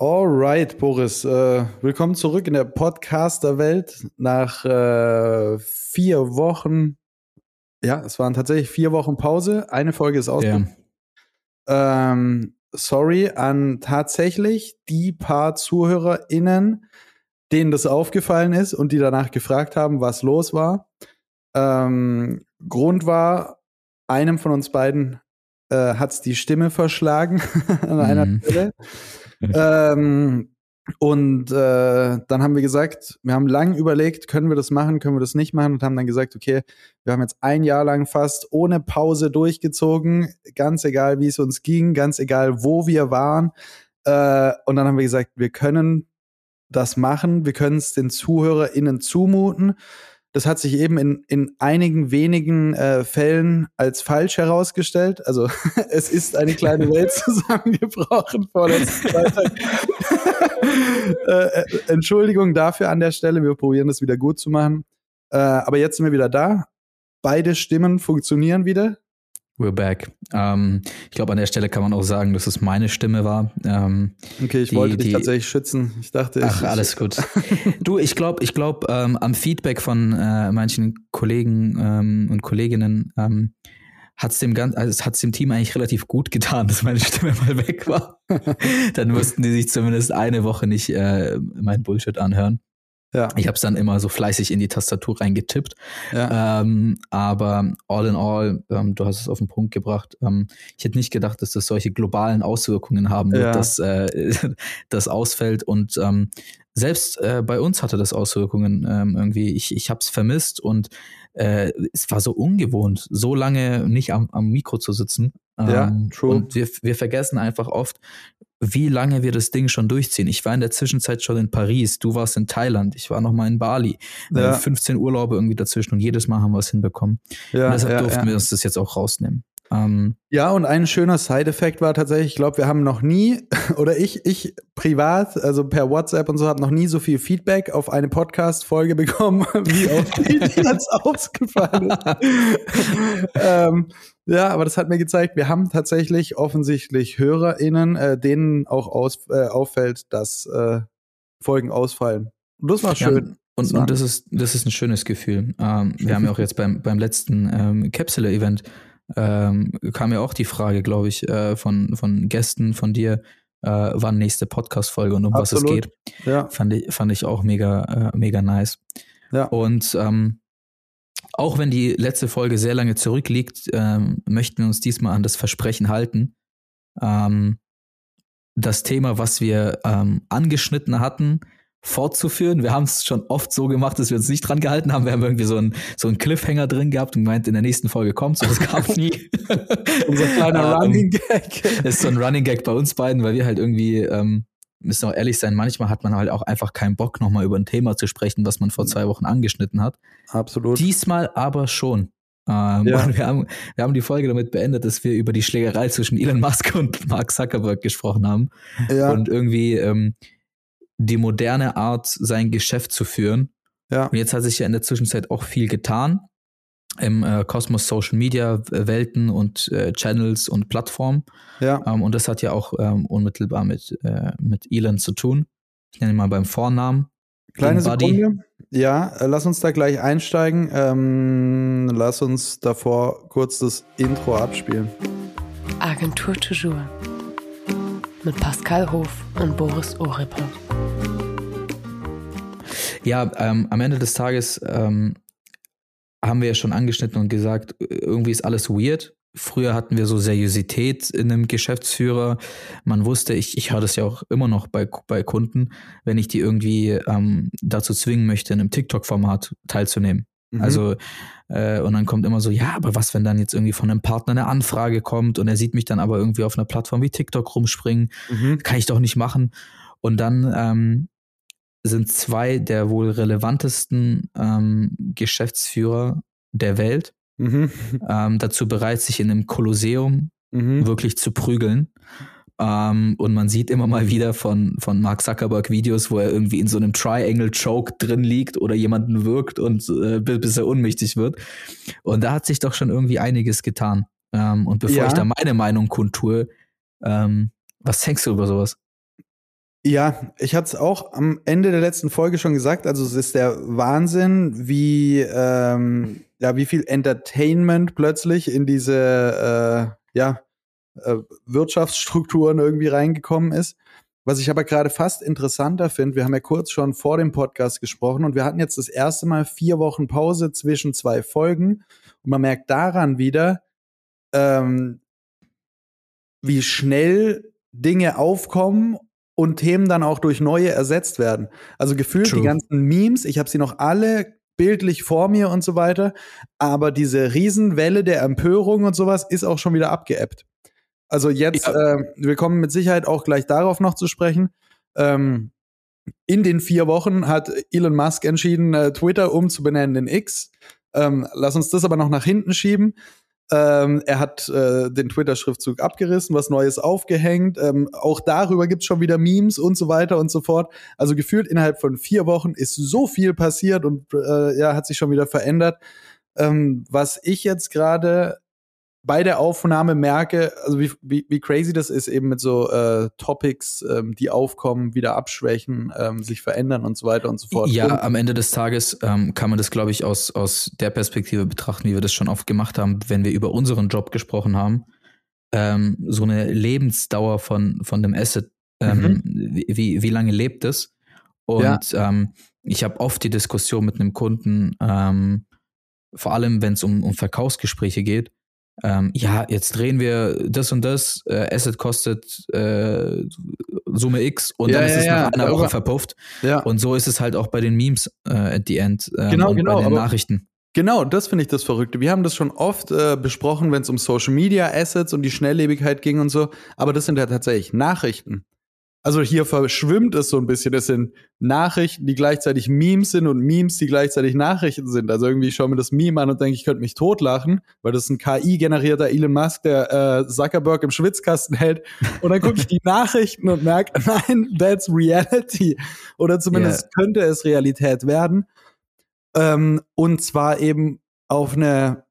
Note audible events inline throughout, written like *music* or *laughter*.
Alright, Boris. Äh, willkommen zurück in der Podcaster-Welt nach äh, vier Wochen. Ja, es waren tatsächlich vier Wochen Pause. Eine Folge ist ausgegangen. Yeah. Ähm, sorry an tatsächlich die paar ZuhörerInnen, denen das aufgefallen ist und die danach gefragt haben, was los war. Ähm, Grund war, einem von uns beiden äh, hat die Stimme verschlagen *laughs* an einer mm. Stelle. Ähm, und äh, dann haben wir gesagt, wir haben lang überlegt, können wir das machen, können wir das nicht machen und haben dann gesagt, okay, wir haben jetzt ein Jahr lang fast ohne Pause durchgezogen, ganz egal, wie es uns ging, ganz egal, wo wir waren. Äh, und dann haben wir gesagt, wir können das machen, wir können es den ZuhörerInnen zumuten. Das hat sich eben in, in einigen wenigen äh, Fällen als falsch herausgestellt. Also *laughs* es ist eine kleine Welt *laughs* zusammengebrochen vor letzten Freitag. äh, äh, Entschuldigung dafür an der Stelle. Wir probieren das wieder gut zu machen. Äh, aber jetzt sind wir wieder da. Beide Stimmen funktionieren wieder. We're back. Ähm, ich glaube, an der Stelle kann man auch sagen, dass es meine Stimme war. Ähm, okay, ich die, wollte dich die, tatsächlich schützen. Ich dachte, ach, ich, alles gut. *laughs* du, ich glaube, ich glaube, ähm, am Feedback von äh, manchen Kollegen ähm, und Kolleginnen ähm, hat es dem, also hat's dem Team eigentlich relativ gut getan, dass meine Stimme mal weg war. *laughs* Dann mussten die sich zumindest eine Woche nicht äh, mein Bullshit anhören. Ja. Ich habe es dann immer so fleißig in die Tastatur reingetippt. Ja. Ähm, aber all in all, ähm, du hast es auf den Punkt gebracht. Ähm, ich hätte nicht gedacht, dass das solche globalen Auswirkungen haben wird, ja. dass äh, *laughs* das ausfällt. Und ähm, selbst äh, bei uns hatte das Auswirkungen ähm, irgendwie. Ich, ich habe es vermisst und äh, es war so ungewohnt, so lange nicht am, am Mikro zu sitzen. ja, ähm, true. Und wir, wir vergessen einfach oft, wie lange wir das Ding schon durchziehen. Ich war in der Zwischenzeit schon in Paris, du warst in Thailand, ich war noch mal in Bali. Ja. 15 Urlaube irgendwie dazwischen und jedes Mal haben wir es hinbekommen. Ja, und deshalb ja, durften wir uns das jetzt auch rausnehmen. Ähm, ja, und ein schöner Side-Effekt war tatsächlich, ich glaube, wir haben noch nie, *laughs* oder ich, ich privat, also per WhatsApp und so, habe noch nie so viel Feedback auf eine Podcast-Folge bekommen, *laughs* wie auf die, die *laughs* jetzt ausgefallen ist. ähm, ja, aber das hat mir gezeigt, wir haben tatsächlich offensichtlich HörerInnen, äh, denen auch aus, äh, auffällt, dass äh, Folgen ausfallen. Und das war schön. Ja, und, und das ist, das ist ein schönes Gefühl. Ähm, wir haben ja auch jetzt beim, beim letzten ähm, Capsule-Event ähm, kam ja auch die Frage, glaube ich, äh, von, von Gästen von dir, äh, wann nächste Podcast-Folge und um Absolut. was es geht. Ja. Fand ich, fand ich auch mega, äh, mega nice. Ja. Und ähm, auch wenn die letzte Folge sehr lange zurückliegt, ähm, möchten wir uns diesmal an das Versprechen halten. Ähm, das Thema, was wir ähm, angeschnitten hatten, fortzuführen. Wir haben es schon oft so gemacht, dass wir uns nicht dran gehalten haben. Wir haben irgendwie so einen so einen Cliffhanger drin gehabt und gemeint, in der nächsten Folge kommt so das kam nie. Unser kleiner *laughs* Running Gag. Das ist so ein Running Gag bei uns beiden, weil wir halt irgendwie ähm, müssen auch ehrlich sein, manchmal hat man halt auch einfach keinen Bock, nochmal über ein Thema zu sprechen, was man vor zwei Wochen angeschnitten hat. Absolut. Diesmal aber schon. Ähm, ja. *laughs* wir, haben, wir haben die Folge damit beendet, dass wir über die Schlägerei zwischen Elon Musk und Mark Zuckerberg gesprochen haben. Ja. Und irgendwie ähm, die moderne Art, sein Geschäft zu führen. Ja. Und jetzt hat sich ja in der Zwischenzeit auch viel getan im äh, Kosmos Social Media Welten und äh, Channels und Plattformen. Ja. Ähm, und das hat ja auch ähm, unmittelbar mit, äh, mit Elon zu tun. Ich nenne ihn mal beim Vornamen. Kleine Sekunde. Ja, äh, lass uns da gleich einsteigen. Ähm, lass uns davor kurz das Intro abspielen. Agentur Toujours mit Pascal Hof und Boris Ohrippe. Ja, ähm, am Ende des Tages ähm, haben wir ja schon angeschnitten und gesagt, irgendwie ist alles weird. Früher hatten wir so Seriosität in einem Geschäftsführer. Man wusste, ich, ich höre das ja auch immer noch bei, bei Kunden, wenn ich die irgendwie ähm, dazu zwingen möchte, in einem TikTok-Format teilzunehmen. Mhm. Also, äh, und dann kommt immer so, ja, aber was, wenn dann jetzt irgendwie von einem Partner eine Anfrage kommt und er sieht mich dann aber irgendwie auf einer Plattform wie TikTok rumspringen, mhm. kann ich doch nicht machen. Und dann ähm, sind zwei der wohl relevantesten ähm, Geschäftsführer der Welt mhm. *laughs* ähm, dazu bereit, sich in einem Kolosseum mhm. wirklich zu prügeln. Ähm, und man sieht immer mal wieder von, von Mark Zuckerberg Videos, wo er irgendwie in so einem Triangle Choke drin liegt oder jemanden wirkt und äh, bis er unmächtig wird. Und da hat sich doch schon irgendwie einiges getan. Ähm, und bevor ja. ich da meine Meinung kundtue, ähm, was denkst du über sowas? Ja, ich hatte es auch am Ende der letzten Folge schon gesagt. Also es ist der Wahnsinn, wie ähm, ja wie viel Entertainment plötzlich in diese äh, ja äh, Wirtschaftsstrukturen irgendwie reingekommen ist. Was ich aber gerade fast interessanter finde, wir haben ja kurz schon vor dem Podcast gesprochen und wir hatten jetzt das erste Mal vier Wochen Pause zwischen zwei Folgen und man merkt daran wieder, ähm, wie schnell Dinge aufkommen und Themen dann auch durch neue ersetzt werden. Also gefühlt True. die ganzen Memes, ich habe sie noch alle bildlich vor mir und so weiter, aber diese Riesenwelle der Empörung und sowas ist auch schon wieder abgeebbt. Also jetzt, ja. äh, wir kommen mit Sicherheit auch gleich darauf noch zu sprechen. Ähm, in den vier Wochen hat Elon Musk entschieden, äh, Twitter umzubenennen in X. Ähm, lass uns das aber noch nach hinten schieben. Ähm, er hat äh, den Twitter-Schriftzug abgerissen, was Neues aufgehängt. Ähm, auch darüber gibt's schon wieder Memes und so weiter und so fort. Also gefühlt innerhalb von vier Wochen ist so viel passiert und äh, ja, hat sich schon wieder verändert. Ähm, was ich jetzt gerade bei der Aufnahme merke, also wie, wie, wie crazy das ist, eben mit so äh, Topics, ähm, die aufkommen, wieder abschwächen, ähm, sich verändern und so weiter und so fort. Ja, und am Ende des Tages ähm, kann man das, glaube ich, aus, aus der Perspektive betrachten, wie wir das schon oft gemacht haben, wenn wir über unseren Job gesprochen haben. Ähm, so eine Lebensdauer von, von dem Asset, ähm, mhm. wie, wie lange lebt es? Und ja. ähm, ich habe oft die Diskussion mit einem Kunden, vor allem wenn es um, um Verkaufsgespräche geht, ähm, ja, jetzt drehen wir das und das, äh, Asset kostet äh, Summe X und ja, dann ist ja, es nach einer Woche verpufft. Ja. Und so ist es halt auch bei den Memes äh, at the end ähm, genau, und genau, bei den Nachrichten. Genau, das finde ich das Verrückte. Wir haben das schon oft äh, besprochen, wenn es um Social Media Assets und die Schnelllebigkeit ging und so, aber das sind ja tatsächlich Nachrichten. Also hier verschwimmt es so ein bisschen. Das sind Nachrichten, die gleichzeitig Memes sind und Memes, die gleichzeitig Nachrichten sind. Also irgendwie schaue mir das Meme an und denke, ich könnte mich totlachen, weil das ist ein KI-generierter Elon Musk, der äh, Zuckerberg im Schwitzkasten hält. Und dann gucke ich die *laughs* Nachrichten und merke, *laughs* nein, that's reality. Oder zumindest yeah. könnte es Realität werden. Ähm, und zwar eben auf eine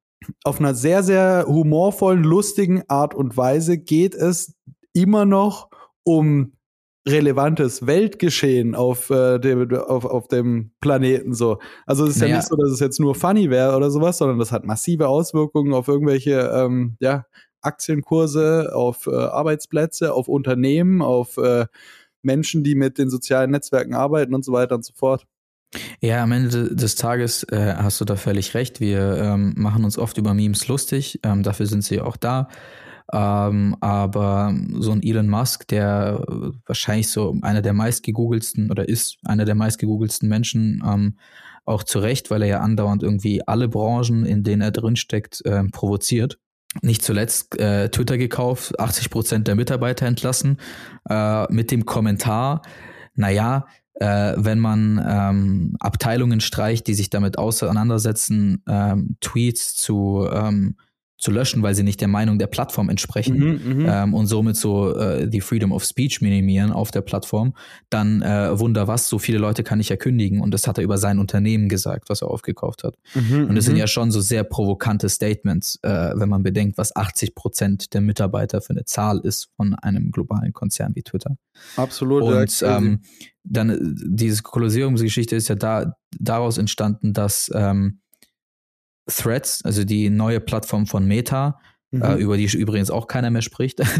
auf einer sehr, sehr humorvollen, lustigen Art und Weise geht es immer noch um relevantes Weltgeschehen auf, äh, dem, auf, auf dem Planeten so. Also es ist naja. ja nicht so, dass es jetzt nur funny wäre oder sowas, sondern das hat massive Auswirkungen auf irgendwelche ähm, ja, Aktienkurse, auf äh, Arbeitsplätze, auf Unternehmen, auf äh, Menschen, die mit den sozialen Netzwerken arbeiten und so weiter und so fort. Ja, am Ende des Tages äh, hast du da völlig recht. Wir ähm, machen uns oft über Memes lustig. Ähm, dafür sind sie auch da. Ähm, aber so ein Elon Musk, der wahrscheinlich so einer der meistgegoogelsten oder ist einer der meistgegoogelsten Menschen, ähm, auch zu Recht, weil er ja andauernd irgendwie alle Branchen, in denen er drinsteckt, äh, provoziert. Nicht zuletzt äh, Twitter gekauft, 80 Prozent der Mitarbeiter entlassen, äh, mit dem Kommentar, naja, äh, wenn man ähm, Abteilungen streicht, die sich damit auseinandersetzen, ähm, Tweets zu ähm, zu löschen, weil sie nicht der Meinung der Plattform entsprechen mhm, mhm, ähm, und somit so äh, die Freedom of Speech minimieren auf der Plattform, dann äh, wunder was, so viele Leute kann ich ja kündigen und das hat er über sein Unternehmen gesagt, was er aufgekauft hat. Mhm, und das sind mhm. ja schon so sehr provokante Statements, äh, wenn man bedenkt, was 80 Prozent der Mitarbeiter für eine Zahl ist von einem globalen Konzern wie Twitter. Absolut. Und ähm, dann äh, diese Kolossierungsgeschichte ist ja da daraus entstanden, dass ähm, Threads, also die neue Plattform von Meta, mhm. äh, über die übrigens auch keiner mehr spricht. *laughs*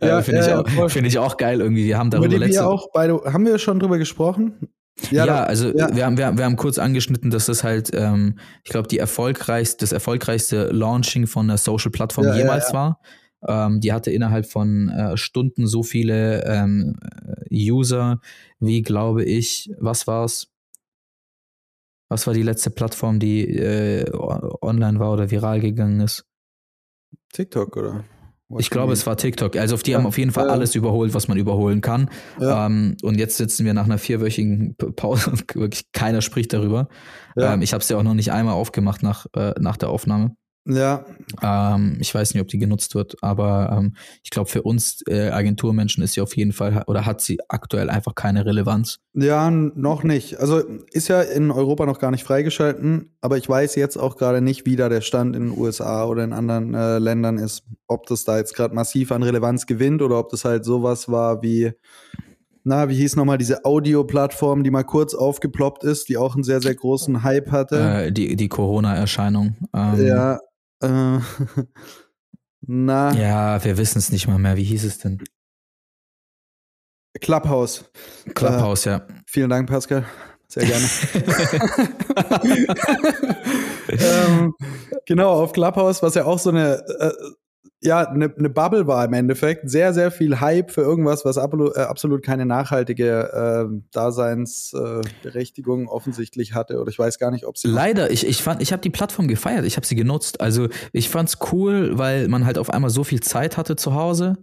Äh, ja, Finde ja, ich, auch, find ich auch geil irgendwie. Wir haben darüber über letzte wir auch beide, haben wir schon drüber gesprochen? Ja, ja also ja. Wir, haben, wir, wir haben kurz angeschnitten, dass das halt, ähm, ich glaube, die erfolgreichste, das erfolgreichste Launching von einer Social-Plattform ja, jemals war. Ähm, die hatte innerhalb von äh, Stunden so viele ähm, User wie, glaube ich, was war's? Was war die letzte Plattform, die äh, online war oder viral gegangen ist? TikTok, oder? Was ich glaube, es war TikTok. Also die ja, haben auf jeden Fall ja. alles überholt, was man überholen kann. Ja. Ähm, und jetzt sitzen wir nach einer vierwöchigen Pause und *laughs* wirklich keiner spricht darüber. Ähm, ich habe es ja auch noch nicht einmal aufgemacht nach, äh, nach der Aufnahme. Ja. Ähm, ich weiß nicht, ob die genutzt wird, aber ähm, ich glaube, für uns äh, Agenturmenschen ist sie auf jeden Fall oder hat sie aktuell einfach keine Relevanz. Ja, noch nicht. Also ist ja in Europa noch gar nicht freigeschalten, aber ich weiß jetzt auch gerade nicht, wie da der Stand in den USA oder in anderen äh, Ländern ist. Ob das da jetzt gerade massiv an Relevanz gewinnt oder ob das halt sowas war wie na, wie hieß nochmal diese Audio-Plattform, die mal kurz aufgeploppt ist, die auch einen sehr, sehr großen Hype hatte. Äh, die die Corona-Erscheinung. Ähm, ja. Äh, *laughs* na. Ja, wir wissen es nicht mal mehr. Wie hieß es denn? Clubhouse. Clubhouse, äh, ja. Vielen Dank, Pascal. Sehr gerne. *laughs* *laughs* ähm, genau, auf Clubhouse, was ja auch so eine, äh, ja, eine, eine Bubble war im Endeffekt. Sehr, sehr viel Hype für irgendwas, was absolut, äh, absolut keine nachhaltige äh, Daseinsberechtigung offensichtlich hatte. Oder ich weiß gar nicht, ob sie. Leider, ich, ich fand, ich habe die Plattform gefeiert, ich habe sie genutzt. Also ich fand's cool, weil man halt auf einmal so viel Zeit hatte zu Hause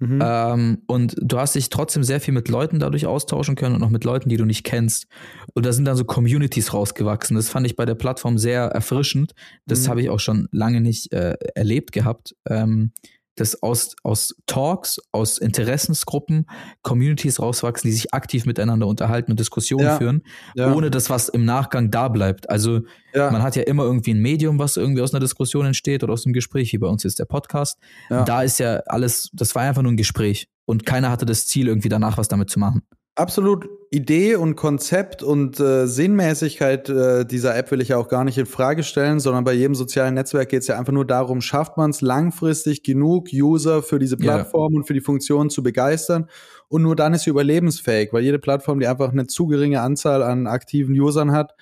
Mhm. Ähm, und du hast dich trotzdem sehr viel mit Leuten dadurch austauschen können und auch mit Leuten, die du nicht kennst. Und da sind dann so Communities rausgewachsen. Das fand ich bei der Plattform sehr erfrischend. Das mhm. habe ich auch schon lange nicht äh, erlebt gehabt. Ähm, dass aus, aus Talks, aus Interessensgruppen Communities rauswachsen, die sich aktiv miteinander unterhalten und Diskussionen ja. führen, ja. ohne dass was im Nachgang da bleibt. Also ja. man hat ja immer irgendwie ein Medium, was irgendwie aus einer Diskussion entsteht oder aus einem Gespräch, wie bei uns ist der Podcast. Da ist ja alles, das war einfach nur ein Gespräch und keiner hatte das Ziel, irgendwie danach was damit zu machen absolut Idee und Konzept und äh, Sinnmäßigkeit äh, dieser App will ich ja auch gar nicht in Frage stellen, sondern bei jedem sozialen Netzwerk geht es ja einfach nur darum, schafft man es langfristig genug User für diese Plattform yeah. und für die Funktion zu begeistern und nur dann ist sie überlebensfähig, weil jede Plattform, die einfach eine zu geringe Anzahl an aktiven Usern hat,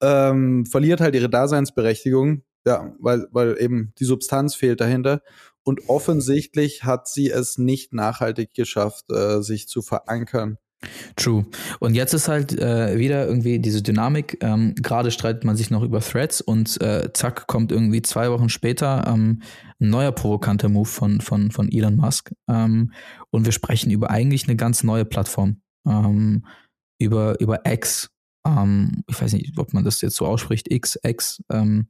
ähm, verliert halt ihre Daseinsberechtigung, ja, weil, weil eben die Substanz fehlt dahinter. Und offensichtlich hat sie es nicht nachhaltig geschafft, äh, sich zu verankern. True. Und jetzt ist halt äh, wieder irgendwie diese Dynamik. Ähm, Gerade streitet man sich noch über Threads und äh, zack kommt irgendwie zwei Wochen später ähm, ein neuer provokanter Move von, von, von Elon Musk. Ähm, und wir sprechen über eigentlich eine ganz neue Plattform. Ähm, über, über X. Ähm, ich weiß nicht, ob man das jetzt so ausspricht. X, X. Ähm,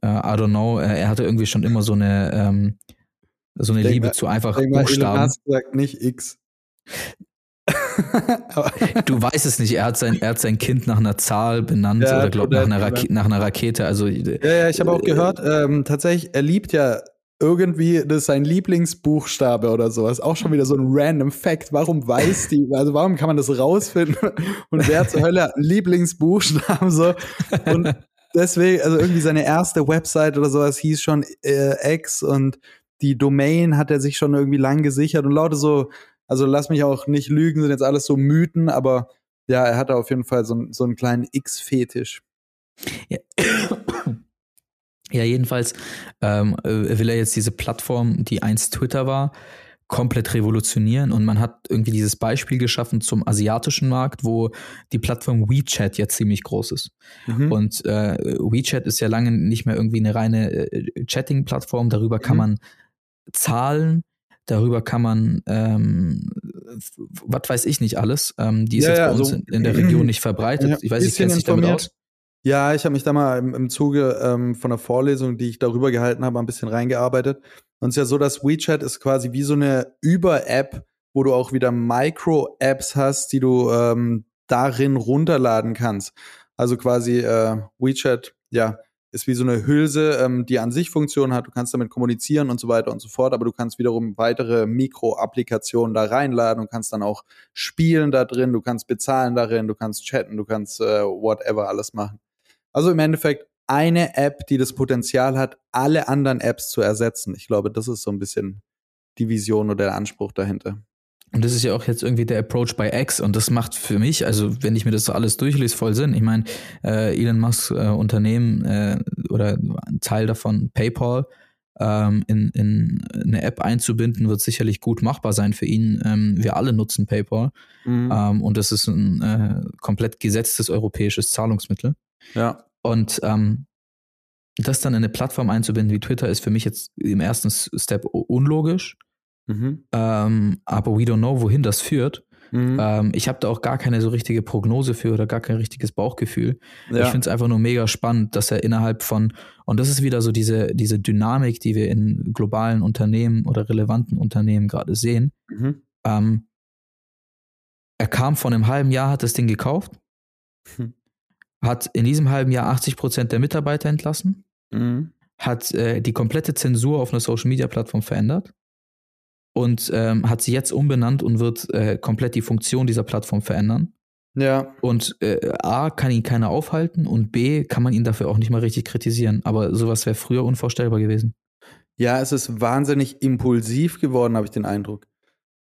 äh, I don't know. Er hatte irgendwie schon immer so eine, so eine Liebe mal, zu einfach Buchstaben. Elon Musk sagt nicht X. du weißt es nicht, er hat sein, er hat sein Kind nach einer Zahl benannt ja, oder glaubt nach, einer nach einer Rakete. Also, ja, ja, ich habe auch gehört, ähm, tatsächlich, er liebt ja irgendwie, das ist sein Lieblingsbuchstabe oder sowas. Auch schon wieder so ein random Fact. Warum weiß die, also warum kann man das rausfinden? Und wer zur Hölle hat einen Lieblingsbuchstaben so? Und deswegen, also irgendwie seine erste Website oder sowas hieß schon äh, X und die Domain hat er sich schon irgendwie lang gesichert und lauter so also lass mich auch nicht lügen, sind jetzt alles so Mythen, aber ja, er hatte auf jeden Fall so, so einen kleinen X-Fetisch. Ja. ja, jedenfalls ähm, äh, will er jetzt diese Plattform, die einst Twitter war, komplett revolutionieren und man hat irgendwie dieses Beispiel geschaffen zum asiatischen Markt, wo die Plattform WeChat jetzt ziemlich groß ist. Mhm. Und äh, WeChat ist ja lange nicht mehr irgendwie eine reine äh, Chatting-Plattform, darüber kann mhm. man zahlen, Darüber kann man, ähm, was weiß ich nicht alles. Ähm, die ist ja, jetzt bei ja, uns also, in, in, der Region nicht verbreitet. Ja, ich weiß nicht, kennst du dich damit aus? Ja, ich habe mich da mal im, im Zuge ähm, von einer Vorlesung, die ich darüber gehalten habe, ein bisschen reingearbeitet. Und es ist ja so, dass WeChat ist quasi wie so eine Über-App, wo du auch wieder Micro-Apps hast, die du ähm, darin runterladen kannst. Also quasi äh, WeChat, ja, ist wie so eine Hülse, ähm, die an sich Funktionen hat. Du kannst damit kommunizieren und so weiter und so fort, aber du kannst wiederum weitere Mikro-Applikationen da reinladen und kannst dann auch spielen da drin, du kannst bezahlen darin, du kannst chatten, du kannst äh, whatever alles machen. Also im Endeffekt eine App, die das Potenzial hat, alle anderen Apps zu ersetzen. Ich glaube, das ist so ein bisschen die Vision oder der Anspruch dahinter. Und das ist ja auch jetzt irgendwie der Approach bei X und das macht für mich, also wenn ich mir das so alles durchlese, voll Sinn. Ich meine, äh, Elon Musk äh, Unternehmen äh, oder ein Teil davon, PayPal, ähm, in, in eine App einzubinden, wird sicherlich gut machbar sein für ihn. Ähm, wir alle nutzen PayPal mhm. ähm, und das ist ein äh, komplett gesetztes europäisches Zahlungsmittel. Ja. Und ähm, das dann in eine Plattform einzubinden wie Twitter ist für mich jetzt im ersten Step unlogisch. Mhm. Ähm, aber we don't know, wohin das führt. Mhm. Ähm, ich habe da auch gar keine so richtige Prognose für oder gar kein richtiges Bauchgefühl. Ja. Ich finde es einfach nur mega spannend, dass er innerhalb von, und das ist wieder so diese, diese Dynamik, die wir in globalen Unternehmen oder relevanten Unternehmen gerade sehen. Mhm. Ähm, er kam vor einem halben Jahr, hat das Ding gekauft, mhm. hat in diesem halben Jahr 80 Prozent der Mitarbeiter entlassen, mhm. hat äh, die komplette Zensur auf einer Social Media Plattform verändert und ähm, hat sie jetzt umbenannt und wird äh, komplett die Funktion dieser Plattform verändern. Ja. Und äh, A, kann ihn keiner aufhalten und B, kann man ihn dafür auch nicht mal richtig kritisieren. Aber sowas wäre früher unvorstellbar gewesen. Ja, es ist wahnsinnig impulsiv geworden, habe ich den Eindruck.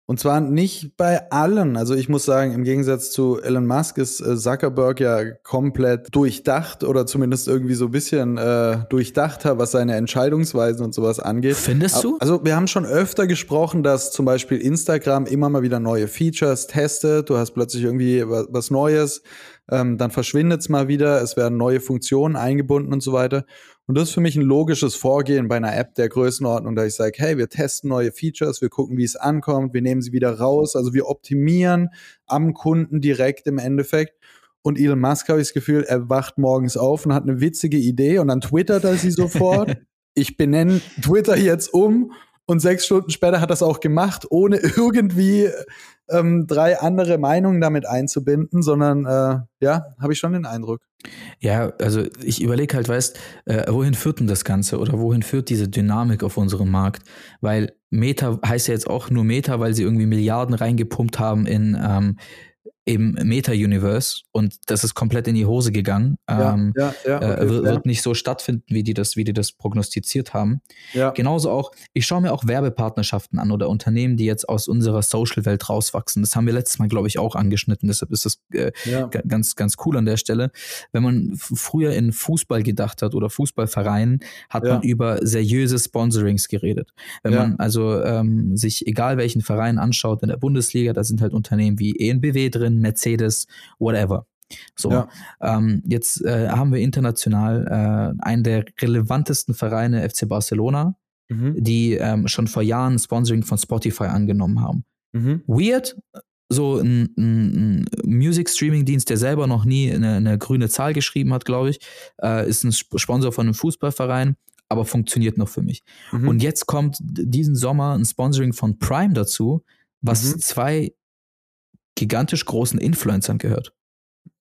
Und zwar nicht bei allen. Also ich muss sagen, im Gegensatz zu Elon Musk ist äh, Zuckerberg ja komplett durchdacht oder zumindest irgendwie so ein bisschen äh, durchdachter, was seine Entscheidungsweisen und sowas angeht. Findest du? Also wir haben schon öfter gesprochen, dass zum Beispiel Instagram immer mal wieder neue Features testet. Du hast plötzlich irgendwie was Neues, ähm, dann verschwindet es mal wieder, es werden neue Funktionen eingebunden und so weiter. Und das ist für mich ein logisches Vorgehen bei einer App der Größenordnung, da ich sage, hey, wir testen neue Features, wir gucken, wie es ankommt, wir nehmen sie wieder raus. Also wir optimieren am Kunden direkt im Endeffekt. Und Elon Musk habe ich das Gefühl, er wacht morgens auf und hat eine witzige Idee und dann twittert er sie sofort. *laughs* ich benenne Twitter jetzt um und sechs Stunden später hat er es auch gemacht, ohne irgendwie ähm, drei andere Meinungen damit einzubinden, sondern äh, ja, habe ich schon den Eindruck. Ja, also ich überlege halt, weißt, äh, wohin führt denn das Ganze oder wohin führt diese Dynamik auf unserem Markt? Weil Meta heißt ja jetzt auch nur Meta, weil sie irgendwie Milliarden reingepumpt haben in ähm, im Meta-Universe und das ist komplett in die Hose gegangen. Ja, ähm, ja, ja, okay, äh, wird, wird, nicht so stattfinden, wie die das, wie die das prognostiziert haben. Genauso auch, ich schaue mir auch Werbepartnerschaften an oder Unternehmen, die jetzt aus unserer Social-Welt rauswachsen. Das haben wir letztes Mal, glaube ich, auch angeschnitten. Deshalb ist das äh, ganz, ganz cool an der Stelle. Wenn man früher in Fußball gedacht hat oder Fußballvereinen, hat man über seriöse Sponsorings geredet. Wenn man also ähm, sich egal welchen Verein anschaut in der Bundesliga, da sind halt Unternehmen wie ENBW drin, Mercedes, whatever. So, ja. ähm, jetzt äh, haben wir international äh, einen der relevantesten Vereine, FC Barcelona, mhm. die ähm, schon vor Jahren Sponsoring von Spotify angenommen haben. Mhm. Weird, so ein, ein, ein Music-Streaming-Dienst, der selber noch nie eine, eine grüne Zahl geschrieben hat, glaube ich, äh, ist ein Sponsor von einem Fußballverein, aber funktioniert noch für mich. Mhm. Und jetzt kommt diesen Sommer ein Sponsoring von Prime dazu, was mhm. zwei gigantisch großen Influencern gehört.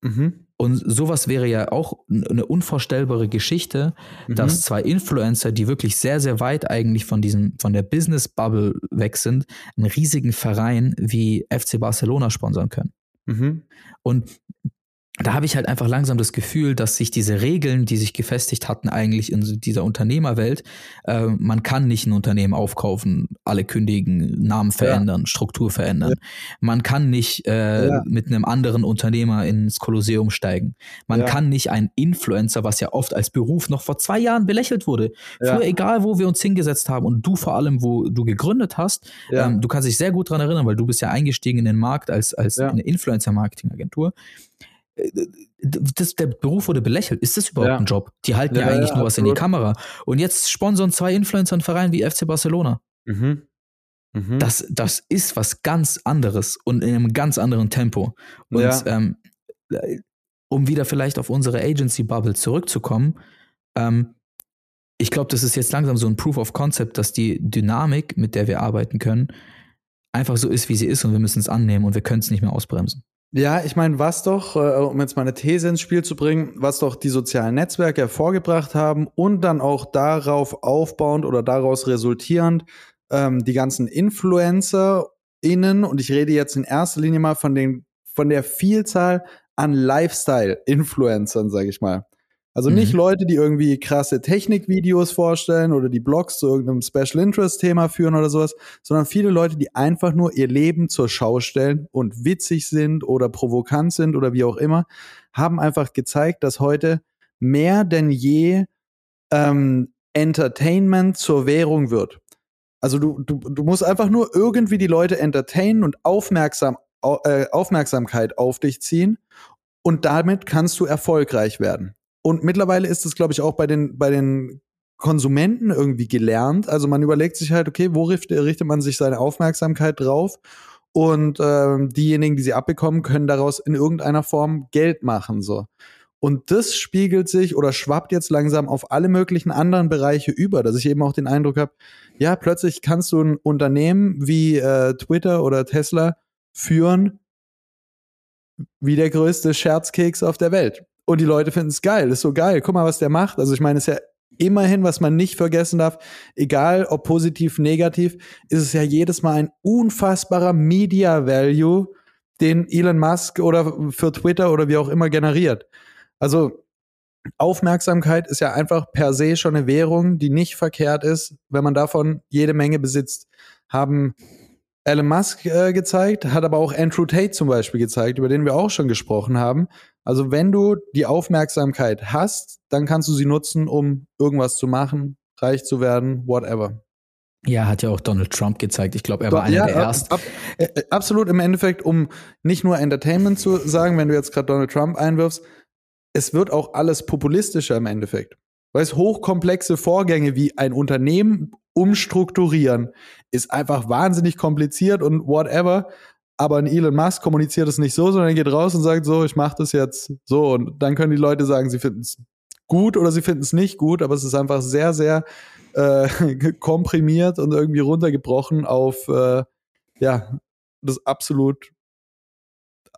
Mhm. Und sowas wäre ja auch eine unvorstellbare Geschichte, mhm. dass zwei Influencer, die wirklich sehr, sehr weit eigentlich von diesem, von der Business-Bubble weg sind, einen riesigen Verein wie FC Barcelona sponsern können. Mhm. Und da habe ich halt einfach langsam das Gefühl, dass sich diese Regeln, die sich gefestigt hatten, eigentlich in dieser Unternehmerwelt, äh, man kann nicht ein Unternehmen aufkaufen, alle kündigen, Namen verändern, ja. Struktur verändern. Ja. Man kann nicht äh, ja. mit einem anderen Unternehmer ins Kolosseum steigen. Man kann nicht einen Influencer, was ja oft als Beruf noch vor zwei Jahren belächelt wurde, für egal wo wir uns hingesetzt haben und du vor allem, wo du gegründet hast, ähm, du kannst dich sehr gut dran erinnern, weil du bist ja eingestiegen in den Markt als, als eine Influencer-Marketing-Agentur das, der Beruf wurde belächelt. Ist das überhaupt ja. ein Job? Die halten ja, ja eigentlich ja, nur was in die Kamera. Und jetzt sponsern zwei Influencer einen Verein wie FC Barcelona. Mhm. Mhm. Das, das ist was ganz anderes und in einem ganz anderen Tempo. Und ähm, um wieder vielleicht auf unsere Agency-Bubble zurückzukommen, ähm, ich glaube, das ist jetzt langsam so ein Proof of Concept, dass die Dynamik, mit der wir arbeiten können, einfach so ist, wie sie ist und wir müssen es annehmen und wir können es nicht mehr ausbremsen. Ja, ich meine, was doch, äh, um jetzt mal eine These ins Spiel zu bringen, was doch die sozialen Netzwerke hervorgebracht haben und dann auch darauf aufbauend oder daraus resultierend ähm, die ganzen InfluencerInnen, und ich rede jetzt in erster Linie mal von den, von der Vielzahl an Lifestyle-Influencern, sage ich mal. Also nicht mhm. Leute, die irgendwie krasse Technikvideos vorstellen oder die Blogs zu irgendeinem Special Interest Thema führen oder sowas, sondern viele Leute, die einfach nur ihr Leben zur Schau stellen und witzig sind oder provokant sind oder wie auch immer, haben einfach gezeigt, dass heute mehr denn je ähm, Entertainment zur Währung wird. Also du, du, du musst einfach nur irgendwie die Leute entertainen und aufmerksam, äh, Aufmerksamkeit auf dich ziehen und damit kannst du erfolgreich werden. Und mittlerweile ist es, glaube ich, auch bei den, bei den Konsumenten irgendwie gelernt. Also man überlegt sich halt, okay, wo richtet, richtet man sich seine Aufmerksamkeit drauf? Und äh, diejenigen, die sie abbekommen, können daraus in irgendeiner Form Geld machen. So. Und das spiegelt sich oder schwappt jetzt langsam auf alle möglichen anderen Bereiche über, dass ich eben auch den Eindruck habe, ja, plötzlich kannst du ein Unternehmen wie äh, Twitter oder Tesla führen wie der größte Scherzkeks auf der Welt. Und die Leute finden es geil, ist so geil. Guck mal, was der macht. Also ich meine, ist ja immerhin, was man nicht vergessen darf, egal ob positiv, negativ, ist es ja jedes Mal ein unfassbarer Media Value, den Elon Musk oder für Twitter oder wie auch immer generiert. Also Aufmerksamkeit ist ja einfach per se schon eine Währung, die nicht verkehrt ist, wenn man davon jede Menge besitzt. Haben Elon Musk äh, gezeigt, hat aber auch Andrew Tate zum Beispiel gezeigt, über den wir auch schon gesprochen haben. Also wenn du die Aufmerksamkeit hast, dann kannst du sie nutzen, um irgendwas zu machen, reich zu werden, whatever. Ja, hat ja auch Donald Trump gezeigt. Ich glaube, er war einer ja, der ersten. Ab, äh, äh, absolut im Endeffekt, um nicht nur Entertainment zu sagen, wenn du jetzt gerade Donald Trump einwirfst, es wird auch alles populistischer im Endeffekt. Weil es hochkomplexe Vorgänge wie ein Unternehmen umstrukturieren ist einfach wahnsinnig kompliziert und whatever. Aber ein Elon Musk kommuniziert es nicht so, sondern er geht raus und sagt so, ich mache das jetzt so. Und dann können die Leute sagen, sie finden es gut oder sie finden es nicht gut, aber es ist einfach sehr, sehr äh, *laughs* komprimiert und irgendwie runtergebrochen auf äh, ja das absolut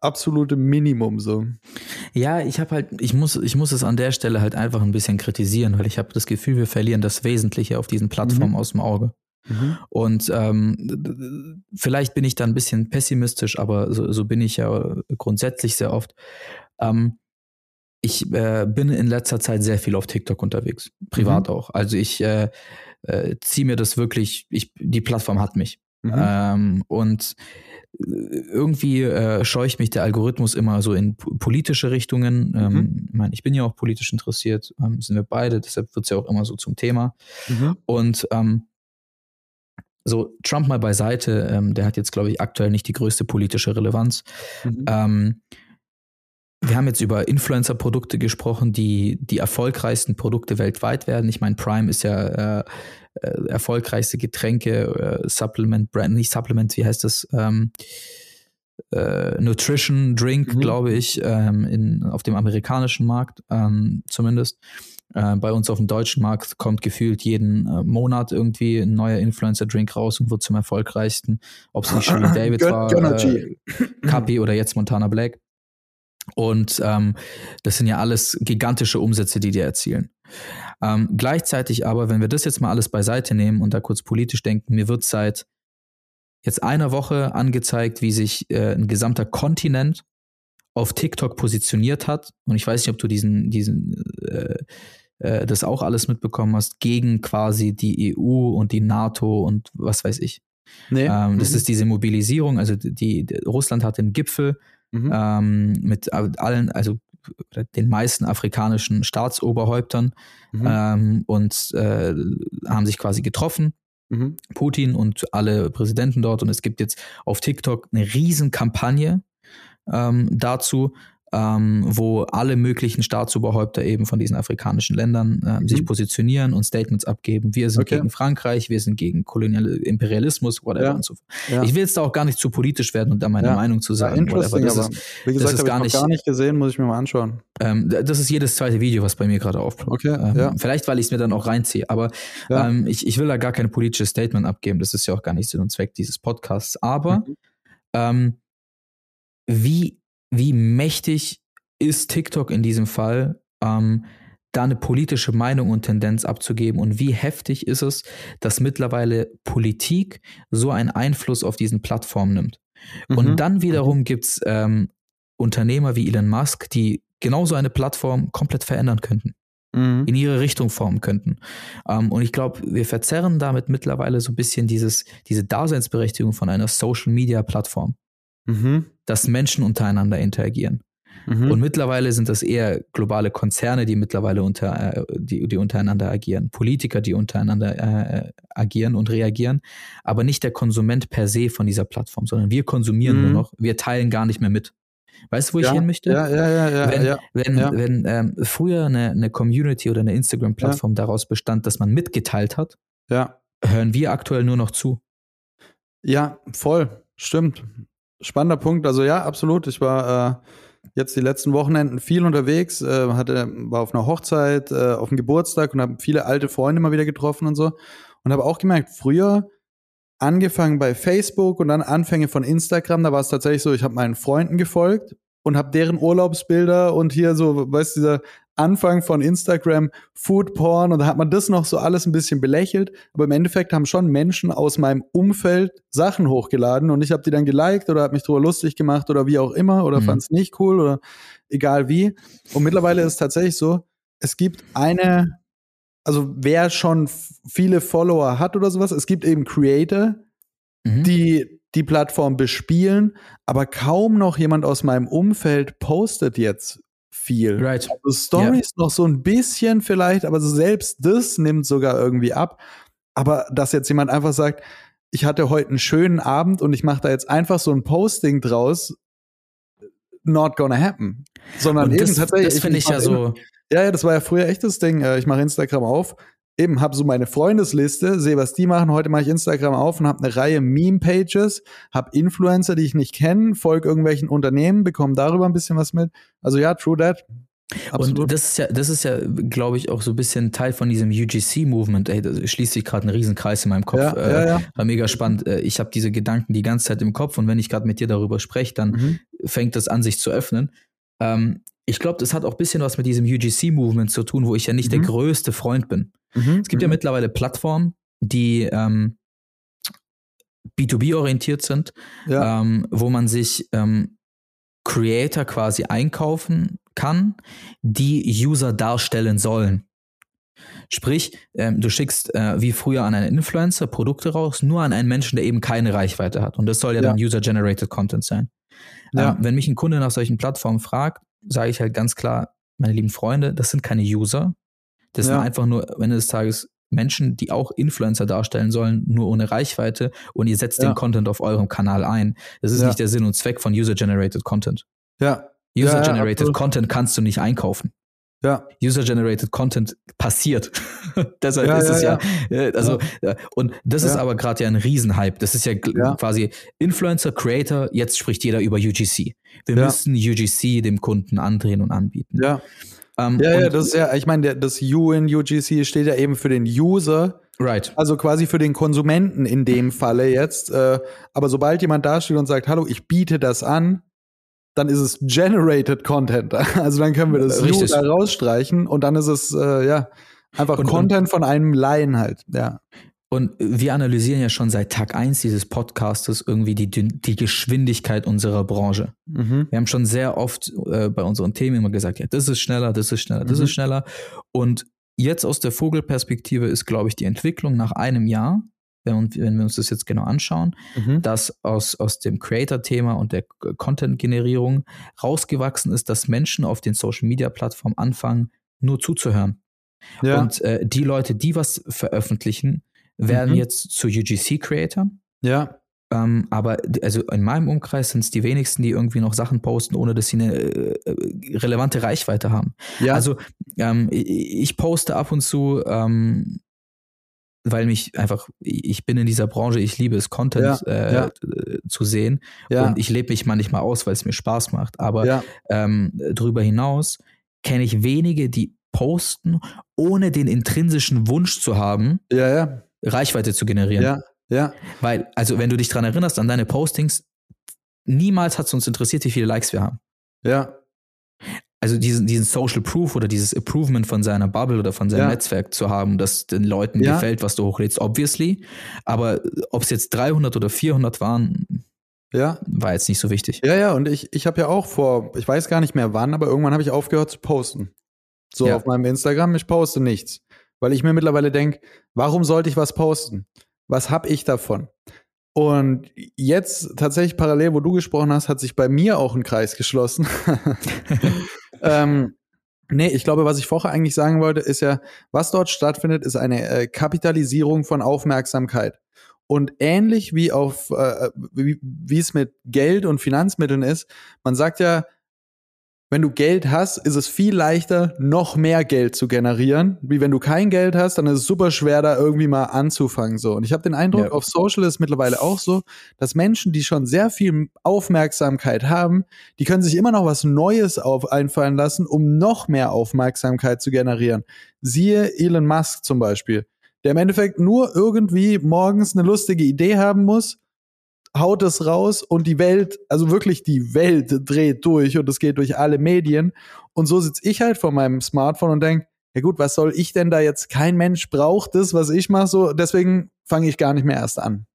absolute Minimum so. Ja, ich habe halt, ich muss, ich muss es an der Stelle halt einfach ein bisschen kritisieren, weil ich habe das Gefühl, wir verlieren das Wesentliche auf diesen Plattformen mhm. aus dem Auge. Mhm. Und ähm, vielleicht bin ich da ein bisschen pessimistisch, aber so, so bin ich ja grundsätzlich sehr oft. Ähm, ich äh, bin in letzter Zeit sehr viel auf TikTok unterwegs, privat mhm. auch. Also ich äh, äh, ziehe mir das wirklich, ich, die Plattform hat mich. Mhm. Ähm, und irgendwie äh, scheucht mich der Algorithmus immer so in politische Richtungen. Ähm, mhm. ich, mein, ich bin ja auch politisch interessiert, ähm, sind wir beide, deshalb wird es ja auch immer so zum Thema. Mhm. Und ähm, so Trump mal beiseite, ähm, der hat jetzt, glaube ich, aktuell nicht die größte politische Relevanz. Mhm. Ähm, wir haben jetzt über Influencer-Produkte gesprochen, die die erfolgreichsten Produkte weltweit werden. Ich meine, Prime ist ja äh, äh, erfolgreichste Getränke, äh, Supplement Brand, nicht Supplement, wie heißt das? Ähm, äh, Nutrition Drink, mhm. glaube ich, ähm, in, auf dem amerikanischen Markt ähm, zumindest. Äh, bei uns auf dem deutschen Markt kommt gefühlt jeden äh, Monat irgendwie ein neuer Influencer-Drink raus und wird zum erfolgreichsten. Ob es nicht Shirin *laughs* David war, äh, Kapi oder jetzt Montana Black. Und ähm, das sind ja alles gigantische Umsätze, die die erzielen. Ähm, gleichzeitig aber, wenn wir das jetzt mal alles beiseite nehmen und da kurz politisch denken, mir wird seit jetzt einer Woche angezeigt, wie sich äh, ein gesamter Kontinent auf TikTok positioniert hat. Und ich weiß nicht, ob du diesen, diesen, äh, äh, das auch alles mitbekommen hast, gegen quasi die EU und die NATO und was weiß ich. Nee. Ähm, das mhm. ist diese Mobilisierung. Also die, die Russland hat den Gipfel mhm. ähm, mit allen, also den meisten afrikanischen Staatsoberhäuptern mhm. ähm, und äh, haben sich quasi getroffen. Mhm. Putin und alle Präsidenten dort. Und es gibt jetzt auf TikTok eine Riesenkampagne ähm, dazu, ähm, wo alle möglichen Staatsoberhäupter eben von diesen afrikanischen Ländern äh, mhm. sich positionieren und Statements abgeben. Wir sind okay. gegen Frankreich, wir sind gegen koloniale Imperialismus, whatever ja. und so. Ja. Ich will jetzt da auch gar nicht zu politisch werden und da meine ja. Meinung zu sagen. Ja, whatever. Das ist, wie gesagt, das ist gar, nicht, gar nicht gesehen, muss ich mir mal anschauen. Ähm, das ist jedes zweite Video, was bei mir gerade aufploppt. Okay, ähm, ja. Vielleicht, weil ich es mir dann auch reinziehe, aber ähm, ich, ich will da gar kein politisches Statement abgeben. Das ist ja auch gar nicht Sinn und Zweck dieses Podcasts. Aber mhm. ähm, wie wie mächtig ist TikTok in diesem Fall, ähm, da eine politische Meinung und Tendenz abzugeben und wie heftig ist es, dass mittlerweile Politik so einen Einfluss auf diesen Plattformen nimmt. Mhm. Und dann wiederum gibt es ähm, Unternehmer wie Elon Musk, die genauso eine Plattform komplett verändern könnten. Mhm. in ihre Richtung formen könnten. Ähm, und ich glaube, wir verzerren damit mittlerweile so ein bisschen dieses, diese Daseinsberechtigung von einer Social-Media-Plattform mhm. dass Menschen untereinander interagieren. Mhm. Und mittlerweile sind das eher globale Konzerne, die mittlerweile unter, äh, die, die untereinander agieren, Politiker, die untereinander äh, agieren und reagieren, aber nicht der Konsument per se von dieser Plattform, sondern wir konsumieren mhm. nur noch, wir teilen gar nicht mehr mit. Weißt du, wo ja, ich hin möchte? Ja, ja, ja, ja. Wenn, ja, wenn, ja. wenn ähm, früher eine, eine Community oder eine Instagram-Plattform daraus bestand, dass man mitgeteilt hat, hören wir aktuell nur noch zu. Ja, voll. Stimmt spannender Punkt. Also ja, absolut. Ich war äh, jetzt die letzten Wochenenden viel unterwegs, äh, hatte, war auf einer Hochzeit, äh, auf einem Geburtstag und habe viele alte Freunde mal wieder getroffen und so. Und habe auch gemerkt, früher angefangen bei Facebook und dann Anfänge von Instagram, da war es tatsächlich so, ich habe meinen Freunden gefolgt und habe deren Urlaubsbilder und hier so, weißt du, dieser Anfang von Instagram Food Porn und da hat man das noch so alles ein bisschen belächelt. Aber im Endeffekt haben schon Menschen aus meinem Umfeld Sachen hochgeladen und ich habe die dann geliked oder habe mich drüber lustig gemacht oder wie auch immer oder mhm. fand es nicht cool oder egal wie. Und mittlerweile ist es tatsächlich so, es gibt eine, also wer schon viele Follower hat oder sowas, es gibt eben Creator, mhm. die die Plattform bespielen, aber kaum noch jemand aus meinem Umfeld postet jetzt viel. Right. Also Stories yeah. noch so ein bisschen vielleicht, aber selbst das nimmt sogar irgendwie ab. Aber dass jetzt jemand einfach sagt, ich hatte heute einen schönen Abend und ich mache da jetzt einfach so ein Posting draus, not gonna happen. Sondern und eben tatsächlich. Das finde ich, ich ja so. Ja, ja, das war ja früher echtes Ding. Äh, ich mache Instagram auf, eben habe so meine Freundesliste, sehe, was die machen. Heute mache ich Instagram auf und habe eine Reihe Meme-Pages, habe Influencer, die ich nicht kenne, folge irgendwelchen Unternehmen, bekomme darüber ein bisschen was mit. Also ja, true that. Absolut. Und das ist ja, das ist ja, glaube ich, auch so ein bisschen Teil von diesem UGC-Movement. Ey, da schließt sich gerade ein Riesenkreis in meinem Kopf. Ja, äh, ja, ja. War mega spannend. Äh, ich habe diese Gedanken die ganze Zeit im Kopf und wenn ich gerade mit dir darüber spreche, dann mhm. fängt das an, sich zu öffnen. Ähm, ich glaube, das hat auch ein bisschen was mit diesem UGC-Movement zu tun, wo ich ja nicht mhm. der größte Freund bin. Mhm. Es gibt mhm. ja mittlerweile Plattformen, die ähm, B2B-orientiert sind, ja. ähm, wo man sich ähm, Creator quasi einkaufen kann, die User darstellen sollen. Sprich, ähm, du schickst äh, wie früher an einen Influencer Produkte raus, nur an einen Menschen, der eben keine Reichweite hat. Und das soll ja, ja. dann User-Generated Content sein. Ja. Ähm, wenn mich ein Kunde nach solchen Plattformen fragt, sage ich halt ganz klar, meine lieben Freunde, das sind keine User. Das ja. sind einfach nur am Ende des Tages Menschen, die auch Influencer darstellen sollen, nur ohne Reichweite und ihr setzt ja. den Content auf eurem Kanal ein. Das ist ja. nicht der Sinn und Zweck von User-Generated Content. Ja. User-Generated Content kannst du nicht einkaufen. Ja. User-generated Content passiert. *laughs* Deshalb ja, ist ja, es ja, ja. Äh, also, ja. und das ist aber gerade ja ein Riesenhype. Das ist ja, quasi Influencer, Creator, jetzt spricht jeder über UGC. Wir müssen UGC dem Kunden andrehen und anbieten. Ja. Ähm, ja, ja, das ist ja, ich meine, das U in UGC steht ja eben für den User. Right. Also quasi für den Konsumenten in dem Falle jetzt. Äh, aber sobald jemand da steht und sagt, hallo, ich biete das an, dann ist es generated Content. *laughs* Also dann können wir das Richtig. da rausstreichen und dann ist es äh, ja einfach und, Content und, von einem Laien halt. Ja. Und wir analysieren ja schon seit Tag eins dieses Podcastes irgendwie die, die Geschwindigkeit unserer Branche. Mhm. Wir haben schon sehr oft äh, bei unseren Themen immer gesagt, ja, das ist schneller, das ist schneller, das mhm. ist schneller. Und jetzt aus der Vogelperspektive ist, glaube ich, die Entwicklung nach einem Jahr wenn, wenn wir uns das jetzt genau anschauen, mhm. dass aus, aus dem Creator-Thema und der Content-Generierung rausgewachsen ist, dass Menschen auf den Social-Media-Plattformen anfangen, nur zuzuhören. Ja. Und äh, die Leute, die was veröffentlichen, werden mhm. jetzt zu UGC-Creator. Ja. Ähm, aber also in meinem Umkreis sind es die wenigsten, die irgendwie noch Sachen posten, ohne dass sie eine äh, äh relevante Reichweite haben. Ja. Also ähm, ich poste ab und zu ähm, weil mich einfach, ich bin in dieser Branche, ich liebe es, Content ja, äh, ja. zu sehen. Ja. Und ich lebe mich manchmal aus, weil es mir Spaß macht. Aber ähm, darüber hinaus kenne ich wenige, die posten, ohne den intrinsischen Wunsch zu haben, Reichweite zu generieren. Ja. Ja. Weil, also wenn du dich dran erinnerst an deine Postings, niemals hat es uns interessiert, wie viele Likes wir haben. Ja also diesen, diesen Social Proof oder dieses Approvement von seiner Bubble oder von seinem ja. Netzwerk zu haben, dass den Leuten ja. gefällt, was du hochlädst, obviously. Aber ob es jetzt 300 oder 400 waren, ja. war jetzt nicht so wichtig. Ja, ja, und ich, ich habe ja auch vor, ich weiß gar nicht mehr wann, aber irgendwann habe ich aufgehört zu posten. So ja. auf meinem Instagram, ich poste nichts. Weil ich mir mittlerweile denke, warum sollte ich was posten? Was habe ich davon? Und jetzt tatsächlich parallel, wo du gesprochen hast, hat sich bei mir auch ein Kreis geschlossen. *laughs* *laughs* ähm, nee, ich glaube, was ich vorher eigentlich sagen wollte, ist ja, was dort stattfindet, ist eine äh, Kapitalisierung von Aufmerksamkeit. Und ähnlich wie auf, äh, wie, wie es mit Geld und Finanzmitteln ist, man sagt ja, wenn du Geld hast, ist es viel leichter, noch mehr Geld zu generieren, wie wenn du kein Geld hast, dann ist es super schwer, da irgendwie mal anzufangen. So. Und ich habe den Eindruck, ja. auf Social ist mittlerweile auch so, dass Menschen, die schon sehr viel Aufmerksamkeit haben, die können sich immer noch was Neues auf einfallen lassen, um noch mehr Aufmerksamkeit zu generieren. Siehe Elon Musk zum Beispiel, der im Endeffekt nur irgendwie morgens eine lustige Idee haben muss haut es raus und die Welt, also wirklich die Welt dreht durch und es geht durch alle Medien. Und so sitze ich halt vor meinem Smartphone und denke, ja gut, was soll ich denn da jetzt? Kein Mensch braucht das, was ich mache, so deswegen fange ich gar nicht mehr erst an.